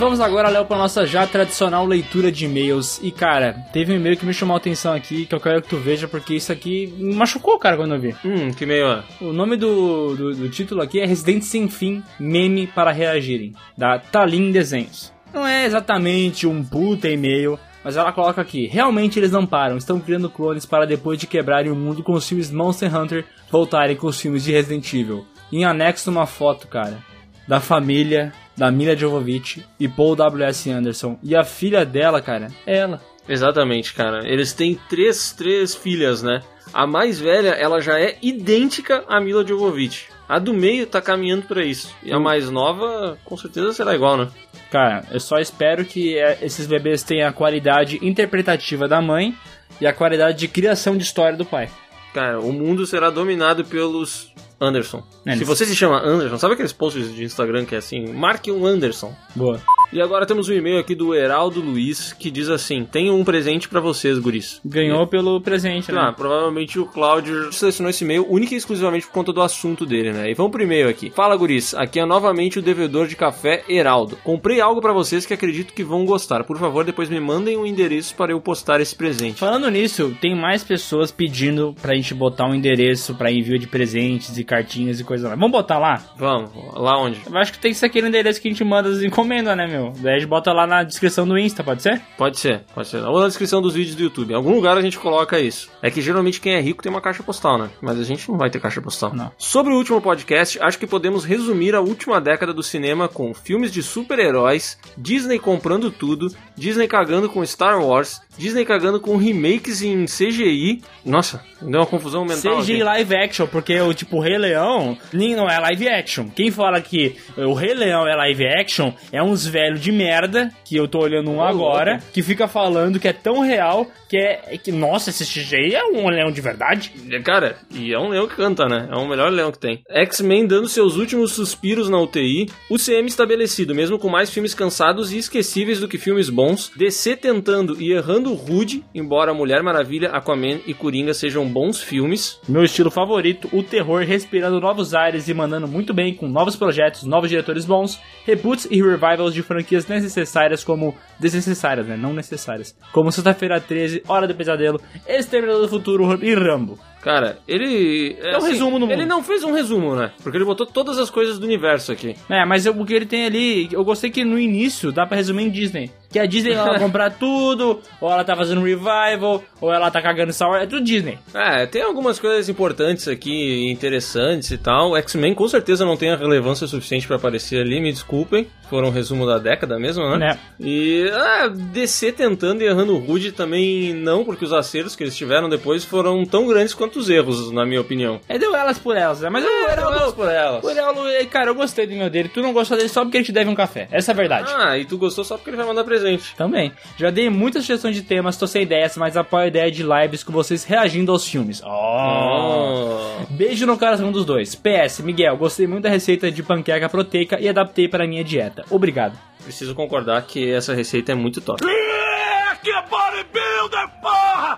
Vamos agora, Léo, pra nossa já tradicional leitura de e-mails. E, cara, teve um e-mail que me chamou a atenção aqui, que eu quero que tu veja, porque isso aqui me machucou, cara, quando eu vi. Hum, que meio é? O nome do, do, do título aqui é Residente Sem Fim, meme para reagirem, da Talim Desenhos. Não é exatamente um puta e-mail, mas ela coloca aqui: realmente eles não param, estão criando clones para depois de quebrarem o mundo com os filmes Monster Hunter voltarem com os filmes de Resident Evil. Em anexo uma foto, cara, da família da Mila Jovovich e Paul W.S. Anderson. E a filha dela, cara, é ela. Exatamente, cara. Eles têm três, três filhas, né? A mais velha, ela já é idêntica à Mila Jovovich. A do meio tá caminhando pra isso. E a mais nova, com certeza será igual, né? Cara, eu só espero que é, esses bebês tenham a qualidade interpretativa da mãe e a qualidade de criação de história do pai. Cara, o mundo será dominado pelos Anderson. É, se você se chama Anderson, sabe aqueles posts de Instagram que é assim, marque um Anderson. Boa. E agora temos um e-mail aqui do Heraldo Luiz que diz assim: Tenho um presente pra vocês, guris. Ganhou pelo presente, Ah, né? provavelmente o Cláudio selecionou esse e-mail única e exclusivamente por conta do assunto dele, né? E vamos pro e-mail aqui. Fala, guris. Aqui é novamente o devedor de café Heraldo. Comprei algo pra vocês que acredito que vão gostar. Por favor, depois me mandem o endereço para eu postar esse presente. Falando nisso, tem mais pessoas pedindo pra gente botar um endereço pra envio de presentes e cartinhas e coisa lá. Vamos botar lá? Vamos, lá onde? Eu acho que tem que ser aquele endereço que a gente manda as encomendas, né, meu? Daí a gente bota lá na descrição do Insta, pode ser? Pode ser, pode ser. Ou na descrição dos vídeos do YouTube. Em algum lugar a gente coloca isso. É que geralmente quem é rico tem uma caixa postal, né? Mas a gente não vai ter caixa postal. Não. Sobre o último podcast, acho que podemos resumir a última década do cinema com filmes de super-heróis, Disney comprando tudo, Disney cagando com Star Wars, Disney cagando com remakes em CGI. Nossa, deu uma confusão mental. CGI aqui. live action, porque o tipo Rei Leão nem não é live action. Quem fala que o Rei Leão é live action é uns velhos de merda, que eu tô olhando um Ô, agora, louco. que fica falando que é tão real que é que, nossa, esse CGI é um leão de verdade. Cara, e é um leão que canta, né? É o melhor leão que tem. X-Men dando seus últimos suspiros na UTI. UCM estabelecido, mesmo com mais filmes cansados e esquecíveis do que filmes bons. DC tentando e errando rude, embora Mulher Maravilha, Aquaman e Coringa sejam bons filmes. Meu estilo favorito, o terror respirando novos ares e mandando muito bem com novos projetos, novos diretores bons, reboots e revivals de franquias necessárias como desnecessárias, né? Não necessárias. Como Sexta-feira 13, Hora do Pesadelo, Exterminador do Futuro e Rambo. Cara, ele. É um resumo no Ele mundo. não fez um resumo, né? Porque ele botou todas as coisas do universo aqui. É, mas eu- o que ele tem ali, eu gostei que no início dá pra resumir em Disney. Que a Disney ela vai comprar <laughs> tudo, ou ela tá fazendo revival, ou ela tá cagando Star Wars, é tudo Disney. É, tem algumas coisas importantes aqui, interessantes e tal. X-Men com certeza não tem a relevância suficiente pra aparecer ali, me desculpem. Foram um resumo da década mesmo, né? Né? E ah, DC tentando e errando rude também não, porque os acertos que eles tiveram depois foram tão grandes quanto os erros, na minha opinião. É, deu elas por elas, né? Mas eu, É, eu, deu elas por elas. O Heraldo, cara, eu gostei do meu dele. Tu não gostou dele só porque ele te deve um café. Essa é a verdade. Ah, e tu gostou só porque ele vai mandar presente. Também. Já dei muitas sugestões de temas, tô sem ideias, mas apoio a ideia de lives com vocês reagindo aos filmes. Oh. Oh. Beijo no coração dos dois. PS, Miguel, gostei muito da receita de panqueca proteica e adaptei para a minha dieta. Obrigado. Preciso concordar que essa receita é muito top. <laughs>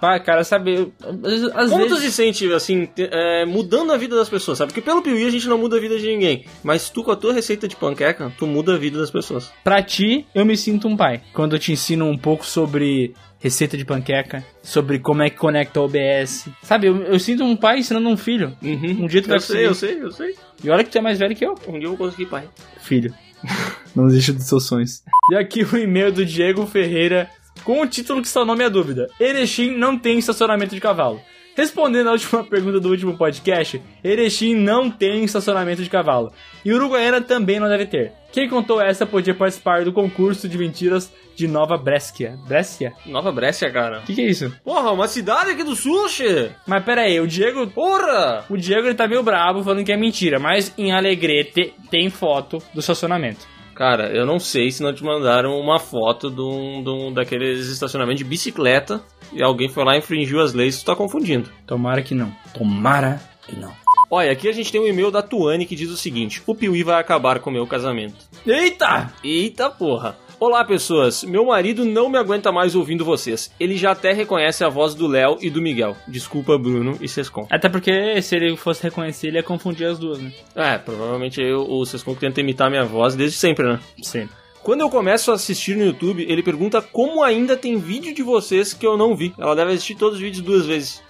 Pá, cara, sabe, eu- às, às Como tu vezes... se sente, assim, te- é, mudando a vida das pessoas, sabe? Porque pelo Piuí a gente não muda a vida de ninguém. Mas tu, com a tua receita de panqueca, tu muda a vida das pessoas. Pra ti, eu me sinto um pai. Quando eu te ensino um pouco sobre receita de panqueca, sobre como é que conecta o OBS. Sabe, eu, eu sinto um pai ensinando um filho. Um dia tu vai Eu sei, conseguir. eu sei, eu sei. E olha que tu é mais velho que eu. Um dia eu vou conseguir pai. Filho, <laughs> não desista dos seus sonhos. E aqui o e-mail do Diego Ferreira com o título que seu nome é dúvida. Erechim não tem estacionamento de cavalo. Respondendo à última <laughs> pergunta do último podcast, Erechim não tem estacionamento de cavalo. E Uruguaiana também não deve ter. Quem contou essa podia participar do concurso de mentiras de Nova Brescia. Brescia? Nova Brescia, cara. O que, que é isso? Porra, uma cidade aqui do sul, che. Mas pera aí, o Diego... Porra! O Diego ele tá meio brabo falando que é mentira, mas em Alegrete tem foto do estacionamento. Cara, eu não sei se não te mandaram uma foto de um, de um daqueles estacionamentos de bicicleta e alguém foi lá e infringiu as leis, tu tá confundindo. Tomara que não. Tomara que não. Olha, aqui a gente tem um e-mail da Tuane que diz o seguinte: O Piuí vai acabar com o meu casamento. Eita! Eita porra! Olá, pessoas. Meu marido não me aguenta mais ouvindo vocês. Ele já até reconhece a voz do Léo e do Miguel. Desculpa, Bruno e Sescon. Até porque se ele fosse reconhecer, ele ia confundir as duas, né? É, provavelmente eu, o Sescon tenta imitar minha voz desde sempre, né? Sim. Quando eu começo a assistir no YouTube, ele pergunta como ainda tem vídeo de vocês que eu não vi. Ela deve assistir todos os vídeos duas vezes.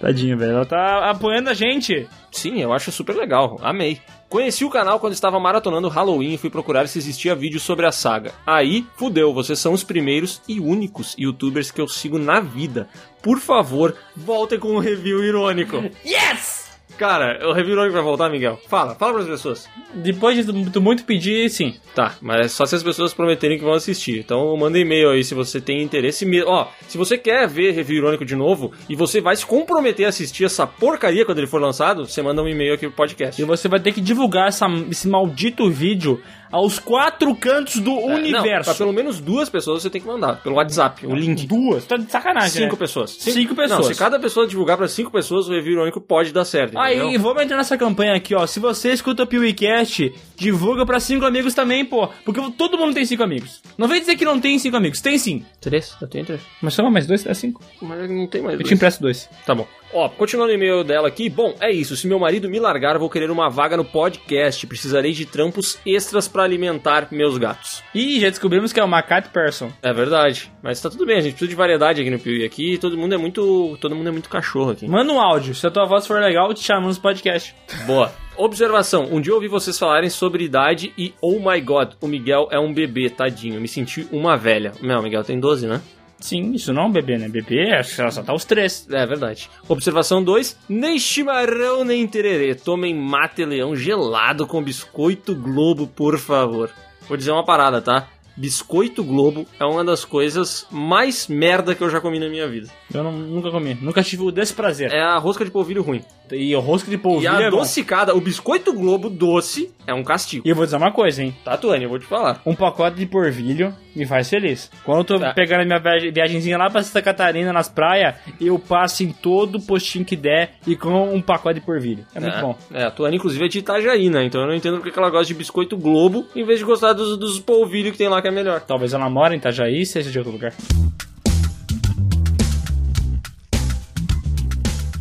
Tadinho, velho. Ela tá apoiando a gente. Sim, eu acho super legal. Amei. Conheci o canal quando estava maratonando Halloween e fui procurar se existia vídeo sobre a saga. Aí, fudeu, vocês são os primeiros e únicos youtubers que eu sigo na vida. Por favor, voltem com um review irônico. Yes! Cara, o review irônico vai voltar, Miguel? Fala, fala pras pessoas. Depois de tu muito pedir, sim. Tá, mas é só se as pessoas prometerem que vão assistir. Então manda e-mail aí se você tem interesse mesmo. Ó, se você quer ver review irônico de novo e você vai se comprometer a assistir essa porcaria quando ele for lançado, você manda um e-mail aqui pro podcast. E você vai ter que divulgar essa- esse maldito vídeo aos quatro cantos do É, Não, universo. pra pelo menos duas pessoas você tem que mandar. Pelo WhatsApp, o link. Duas? Tá de sacanagem, Cinco né? pessoas. Cinco pessoas. Não, se cada pessoa divulgar pra cinco pessoas, o review irônico pode dar certo. Aí, entendeu? vamos entrar nessa campanha aqui, ó. Se você escuta o PeeWeeCast, divulga pra cinco amigos também, pô. Porque todo mundo tem cinco amigos. Não vem dizer que não tem cinco amigos. Tem sim. Três? Eu tenho três. Mas só mais dois, é cinco. Mas não tem mais Eu dois. te empresto dois. Tá bom. Ó, continuando o e-mail dela aqui. Bom, é isso. Se meu marido me largar, vou querer uma vaga no podcast. Precisarei de trampos extras pra alimentar meus gatos. Ih, já descobrimos que é uma cat person. É verdade. Mas tá tudo bem, a gente precisa de variedade aqui no Piuí. Aqui todo mundo é muito. Todo mundo é muito cachorro aqui. Manda um áudio. Se a tua voz for legal, te chamamos no podcast. Boa. Observação: um dia eu ouvi vocês falarem sobre idade e oh my god, o Miguel é um bebê, tadinho. Me senti uma velha. Não, o Miguel tem 12, né? Sim, isso não é um bebê, né? Bebê é só só tá os três. É verdade. Observação 2: nem chimarrão nem tererê. Tomem mate leão gelado com biscoito globo, por favor. Vou dizer uma parada, tá? Biscoito Globo é uma das coisas mais merda que eu já comi na minha vida. Eu não- nunca comi. Nunca tive o desprazer. É a rosca de polvilho ruim. E o rosco de polvilho E a é bom. adocicada, o biscoito Globo doce é um castigo. E eu vou dizer uma coisa, hein? Tá, Tuane, eu vou te falar. Um pacote de porvilho me faz feliz. Quando eu tô Tá. pegando a minha viagem- viagenzinha lá pra Santa Catarina, nas praias, eu passo em todo postinho que der e com um pacote de porvilho. É muito bom. É, a Tuane, inclusive, é de Itajaí, né? Então eu não entendo porque que ela gosta de biscoito Globo em vez de gostar dos, dos polvilhos que tem lá que é melhor. Talvez ela mora em Itajaí, seja de outro lugar.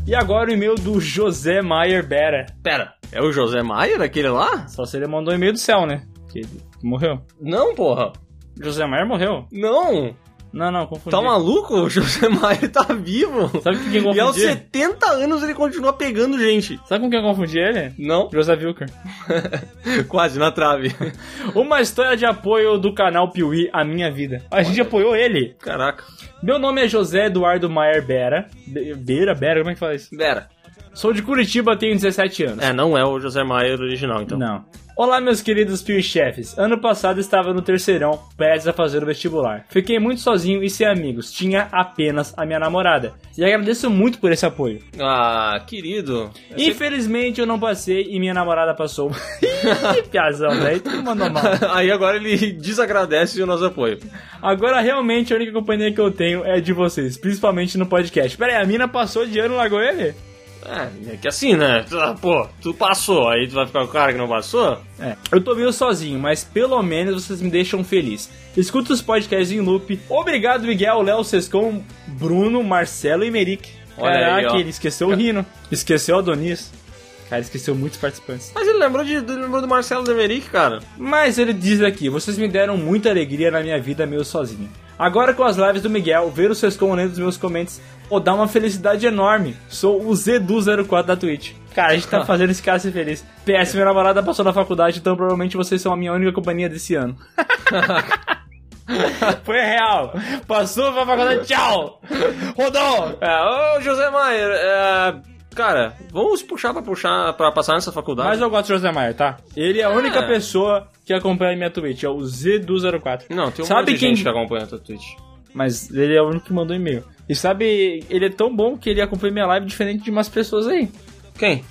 E agora o e-mail do José Maier Bera. Pera, é o José Maier, aquele lá? Só se ele mandou e-mail do céu, né? Que ele morreu. Não, porra. José Maier morreu. Não. Não, não, confundi. Tá maluco? O José Maier tá vivo. Sabe com quem eu E aos confundi? 70 anos ele continua pegando gente. Sabe com quem eu confundi ele? Não? José Wilker. <laughs> Quase, na trave. Uma história de apoio do canal Piuí à minha vida. A gente apoiou ele. Caraca. Meu nome é José Eduardo Maier Bera. Be- Beira, Bera, como é que fala isso? Vera. Sou de Curitiba, tenho 17 anos. É, não é o José Maier original, então. Não. Olá, meus queridos Piuí chefes. Ano passado estava no terceirão, prestes a fazer o vestibular. Fiquei muito sozinho e sem amigos. Tinha apenas a minha namorada. E agradeço muito por esse apoio. Ah, querido. Infelizmente eu não passei e minha namorada passou. <laughs> Ih, Piazão, daí tu mandou mal. <laughs> Aí agora ele desagradece o nosso apoio. Agora realmente a única companhia que eu tenho é de vocês, principalmente no podcast. Pera aí, a mina passou de ano largou ele? É, é que assim, né? Pô, tu passou, aí tu vai ficar com o cara que não passou? É. Eu tô meio sozinho, mas pelo menos vocês me deixam feliz. Escuto os podcasts em loop. Obrigado, Miguel, Léo, Sescon, Bruno, Marcelo e Meric. Olha aí, Caraca, ó. ele esqueceu o Rino. Esqueceu o Adonis. Cara, esqueceu muitos participantes. Mas ele lembrou, de, ele lembrou do Marcelo Demeric, cara. Mas ele diz aqui: vocês me deram muita alegria na minha vida meio sozinho. Agora com as lives do Miguel, ver os seus lendo os meus comentários, pô, dá uma felicidade enorme. Sou o Zedu04 da Twitch. Cara, a gente tá <laughs> fazendo esse cara ser feliz. PS, minha namorada passou na faculdade, então provavelmente vocês são a minha única companhia desse ano. <laughs> Foi real. Passou pra faculdade, tchau. Rodou. É, ô José Maier, é, cara, vamos puxar pra puxar pra passar nessa faculdade. Mas eu gosto do José Maier, tá? Ele é a única É. pessoa que acompanha minha Twitch, é o Zedu04. Não, tem um Sabe monte de quem- gente que acompanha a tua Twitch. Mas ele é o único que mandou e-mail. E sabe, ele é tão bom que ele acompanha minha live diferente de umas pessoas aí. Quem?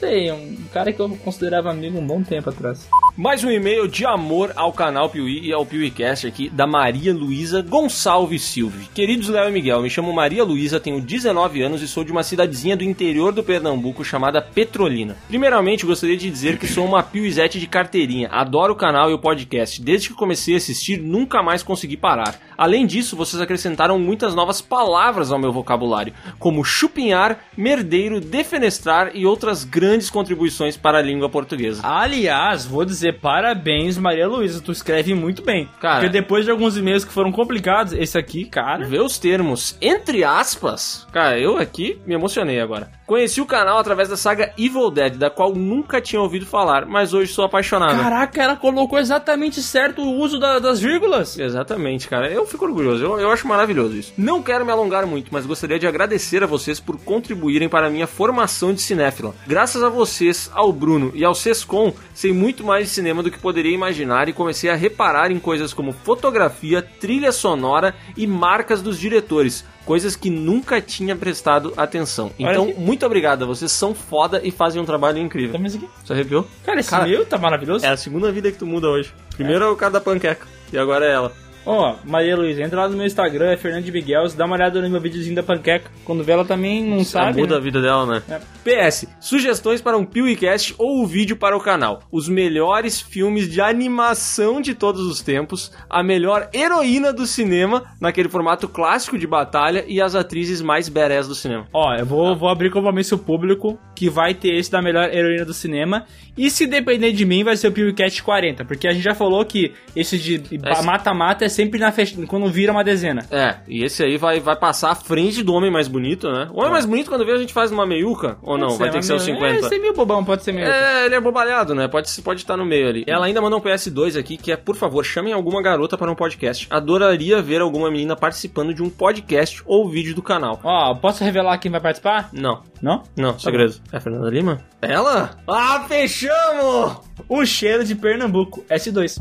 Sei, um cara que eu considerava amigo um bom tempo atrás. Mais um e-mail de amor ao canal Piuí e ao PiuíCast aqui da Maria Luísa Gonçalves Silva. Queridos Léo e Miguel, me chamo Maria Luísa, tenho 19 anos e sou de uma cidadezinha do interior do Pernambuco chamada Petrolina. Primeiramente, gostaria de dizer que sou uma piuizete de carteirinha, adoro o canal e o podcast. Desde que comecei a assistir, nunca mais consegui parar. Além disso, vocês acrescentaram muitas novas palavras ao meu vocabulário, como chupinhar, merdeiro, defenestrar e outras grandes contribuições para a língua portuguesa. Aliás, vou dizer dizer parabéns, Maria Luísa. Tu escreve muito bem. Cara- Porque depois de alguns e-mails que foram complicados, esse aqui, cara. Vê os termos, entre aspas. Cara, eu aqui me emocionei agora. Conheci o canal através da saga Evil Dead, da qual nunca tinha ouvido falar, mas hoje sou apaixonado. Caraca, ela colocou exatamente certo o uso da- das vírgulas. Exatamente, cara. Eu fico orgulhoso. Eu, eu acho maravilhoso isso. Não quero me alongar muito, mas gostaria de agradecer a vocês por contribuírem para a minha formação de cinéfila. Graças a vocês, ao Bruno e ao Sescom, sei muito mais de cinema do que poderia imaginar e comecei a reparar em coisas como fotografia, trilha sonora e marcas dos diretores. Coisas que nunca tinha prestado atenção. Então, muito obrigado. Vocês são foda e fazem um trabalho incrível. Toma isso aqui. Você arrepiou? Cara, esse Cara, meu tá maravilhoso. É a segunda vida que tu muda hoje. Primeiro é o cara da panqueca. E agora é ela. Ó, Maria Luísa, entra lá no meu Instagram, é Fernando de Miguel, dá uma olhada no meu videozinho da panqueca. Quando vê ela também não sabe. muda né? a vida dela, né? É. PS, sugestões para um PewCast ou o vídeo para o canal. Os melhores filmes de animação de todos os tempos, a melhor heroína do cinema, naquele formato clássico de batalha, e as atrizes mais badass do cinema. Ó, eu vou, vou abrir compromisso público que vai ter esse da melhor heroína do cinema. E se depender de mim, vai ser o PewCast 40. Porque a gente já falou que esse de mata-mata é sempre na fech... quando vira uma dezena. É, e esse aí vai, vai passar à frente do Homem Mais Bonito, né? O Homem Mais Bonito, quando vê, a gente faz numa meiuca? Ou não? Pode Vai ter que ser os meu- 50? É, ser meio bobão, pode ser meio. É, ele é bobalhado, né? Pode, pode estar no meio ali. Ela ainda mandou um PS2 aqui, que é, por favor, chamem alguma garota para um podcast. Adoraria ver alguma menina participando de um podcast ou vídeo do canal. Ó, posso revelar quem vai participar? Não, Não? não, segredo. É a Fernanda Lima? Ela? Ah, fechamos! O cheiro de Pernambuco, S2.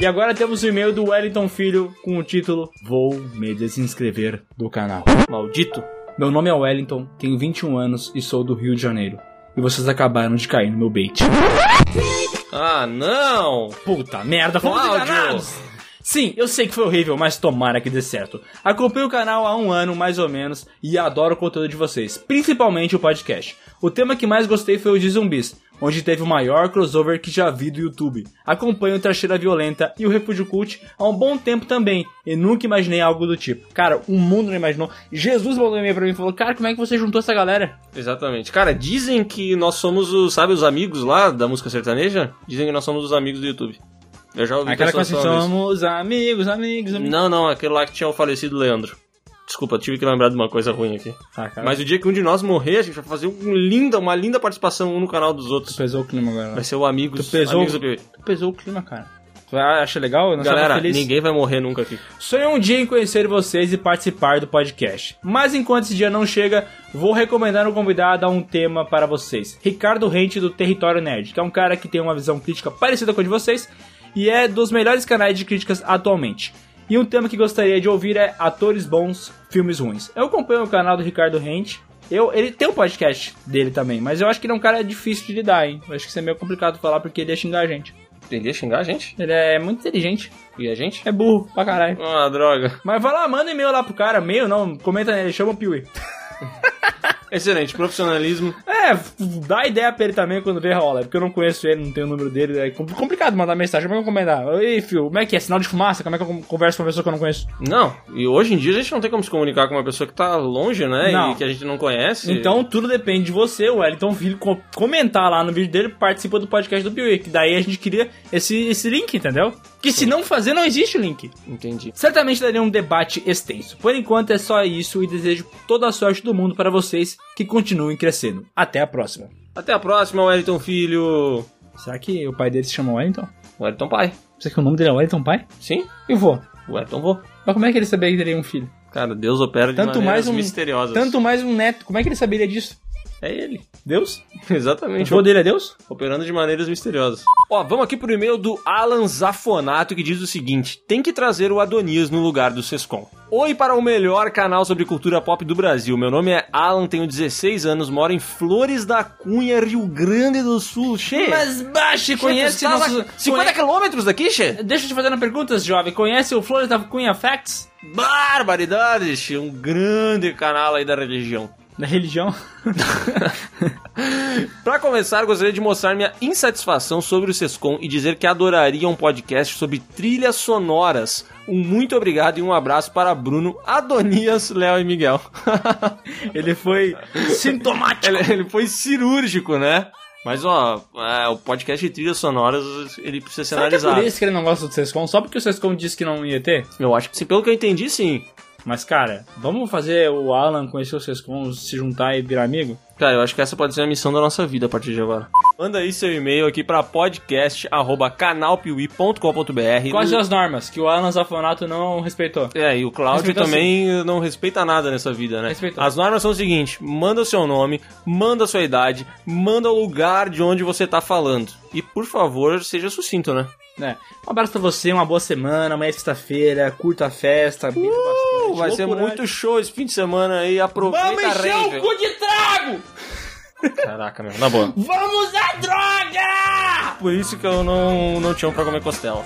E agora temos o e-mail do Wellington Filho com o título Vou me desinscrever do canal. Maldito. Meu nome é Wellington, tenho 21 anos e sou do Rio de Janeiro. E vocês acabaram de cair no meu bait. Ah, não! Puta merda, fomos Cláudio. enganados! Sim, eu sei que foi horrível, mas tomara que dê certo. Acompanho o canal há um ano, mais ou menos, e adoro o conteúdo de vocês, principalmente o podcast. O tema que mais gostei foi o de zumbis, onde teve o maior crossover que já vi do YouTube. Acompanho o Tracheira Violenta e o Refúgio Cult há um bom tempo também, e nunca imaginei algo do tipo. Cara, o mundo não imaginou. Jesus mandou um e-mail pra mim e falou, cara, como é que você juntou essa galera? Exatamente. Cara, dizem que nós somos os, sabe, os amigos lá da música sertaneja? Dizem que nós somos os amigos do YouTube. Eu já ouvi Aquela isso. somos amigos, amigos, amigos. Não, não, aquele lá que tinha o falecido Leandro. Desculpa, tive que lembrar de uma coisa ruim aqui. Ah, Mas o dia que um de nós morrer, a gente vai fazer um linda, uma linda participação um no canal dos outros. pesou o clima agora. Vai ser o Amigos, Tu pesou- amigos do PV. Tu pesou o clima, cara. Tu acha legal? Nós Galera, ninguém vai morrer nunca aqui. Sonho um dia em conhecer vocês e participar do podcast. Mas enquanto esse dia não chega, vou recomendar um convidado a um tema para vocês. Ricardo Rente do Território Nerd, que é um cara que tem uma visão crítica parecida com a de vocês e é dos melhores canais de críticas atualmente. E um tema que gostaria de ouvir é atores bons, filmes ruins. Eu acompanho o canal do Ricardo Rente. Eu, ele tem um podcast dele também, mas eu acho que ele é um cara difícil de lidar, hein? Eu acho que isso é meio complicado falar porque ele ia xingar a gente. Ele ia xingar a gente? Ele é muito inteligente. E a gente? É burro pra caralho. Ah, droga. Mas vai lá, manda e-mail lá pro cara. E-mail não, comenta nele, chama o Piuí. <laughs> Excelente, profissionalismo. É, dá ideia pra ele também quando vê rola. é Porque eu não conheço ele, não tenho o número dele. É compl- complicado mandar mensagem. Como é que eu comentar? Oi, fio, como é que é? Sinal de fumaça? Como é que eu converso com uma pessoa que eu não conheço? Não, e hoje em dia a gente não tem como se comunicar com uma pessoa que tá longe, né? Não. E que a gente não conhece. Então tudo depende de você, o Wellington Filho, co- comentar lá no vídeo dele, participa do podcast do Piuí. Que daí a gente queria esse, esse link, entendeu? Que se não fazer, não existe o link. Entendi. Certamente daria um debate extenso. Por enquanto é só isso e desejo toda a sorte do mundo para vocês que continuem crescendo. Até a próxima. Até a próxima, Wellington Filho. Será que o pai dele se chama Wellington? Wellington Pai. Será que o nome dele é Wellington Pai? Sim, E o vô? Wellington Vô. Mas como é que ele saberia que teria um filho? Cara, Deus opera de Tanto mais um misteriosas. Tanto mais um neto. Como é que ele saberia disso? É ele. Deus? <laughs> O Exatamente. vô dele é Deus? Operando de maneiras misteriosas. Ó, vamos aqui pro e-mail do Alan Zafonato que diz o seguinte: tem que trazer o Adonias no lugar do Sescom. Oi para o melhor canal sobre cultura pop do Brasil. Meu nome é Alan, tenho 16 anos, moro em Flores da Cunha, Rio Grande do Sul. Che, Mas baixe, conhece tá nossos... 50 quilômetros daqui, Che? Deixa eu te fazer uma pergunta, jovem. Conhece o Flores da Cunha Facts? Barbaridade, Che. Um grande canal aí da religião. Da religião? <laughs> Pra começar, gostaria de mostrar minha insatisfação sobre o Sescom e dizer que adoraria um podcast sobre trilhas sonoras. Um muito obrigado e um abraço para Bruno, Adonias, Léo e Miguel. <laughs> Ele foi sintomático. ele, ele foi cirúrgico, né? Mas, ó, é, o podcast de trilhas sonoras, ele precisa ser Será que é analisado. por isso que ele não gosta do Sescom? Só porque o Sescom disse que não ia ter? Eu acho que, sim, pelo que eu entendi, sim. Mas, cara, vamos fazer o Alan conhecer o Sescom, se juntar e virar amigo? Cara, eu acho que essa pode ser a missão da nossa vida a partir de agora. Manda aí seu e-mail aqui pra podcast.canalpiuí.com.br Quais as normas que o Alan Zafanato não respeitou? É, e o Cláudio também não respeita nada nessa vida, né? Respeitou. As normas são o seguinte: manda o seu nome, manda a sua idade, manda o lugar de onde você tá falando. E por favor, seja sucinto, né? É. Um abraço pra você, uma boa semana, amanhã é sexta-feira, curta a festa, beba bastante. Uh, vai ser muito show esse fim de semana aí, aproveita Vamos a encher o cu de trago! Caraca, meu, na boa. Vamos à droga! Por isso que eu não, não tinha um pra comer costela.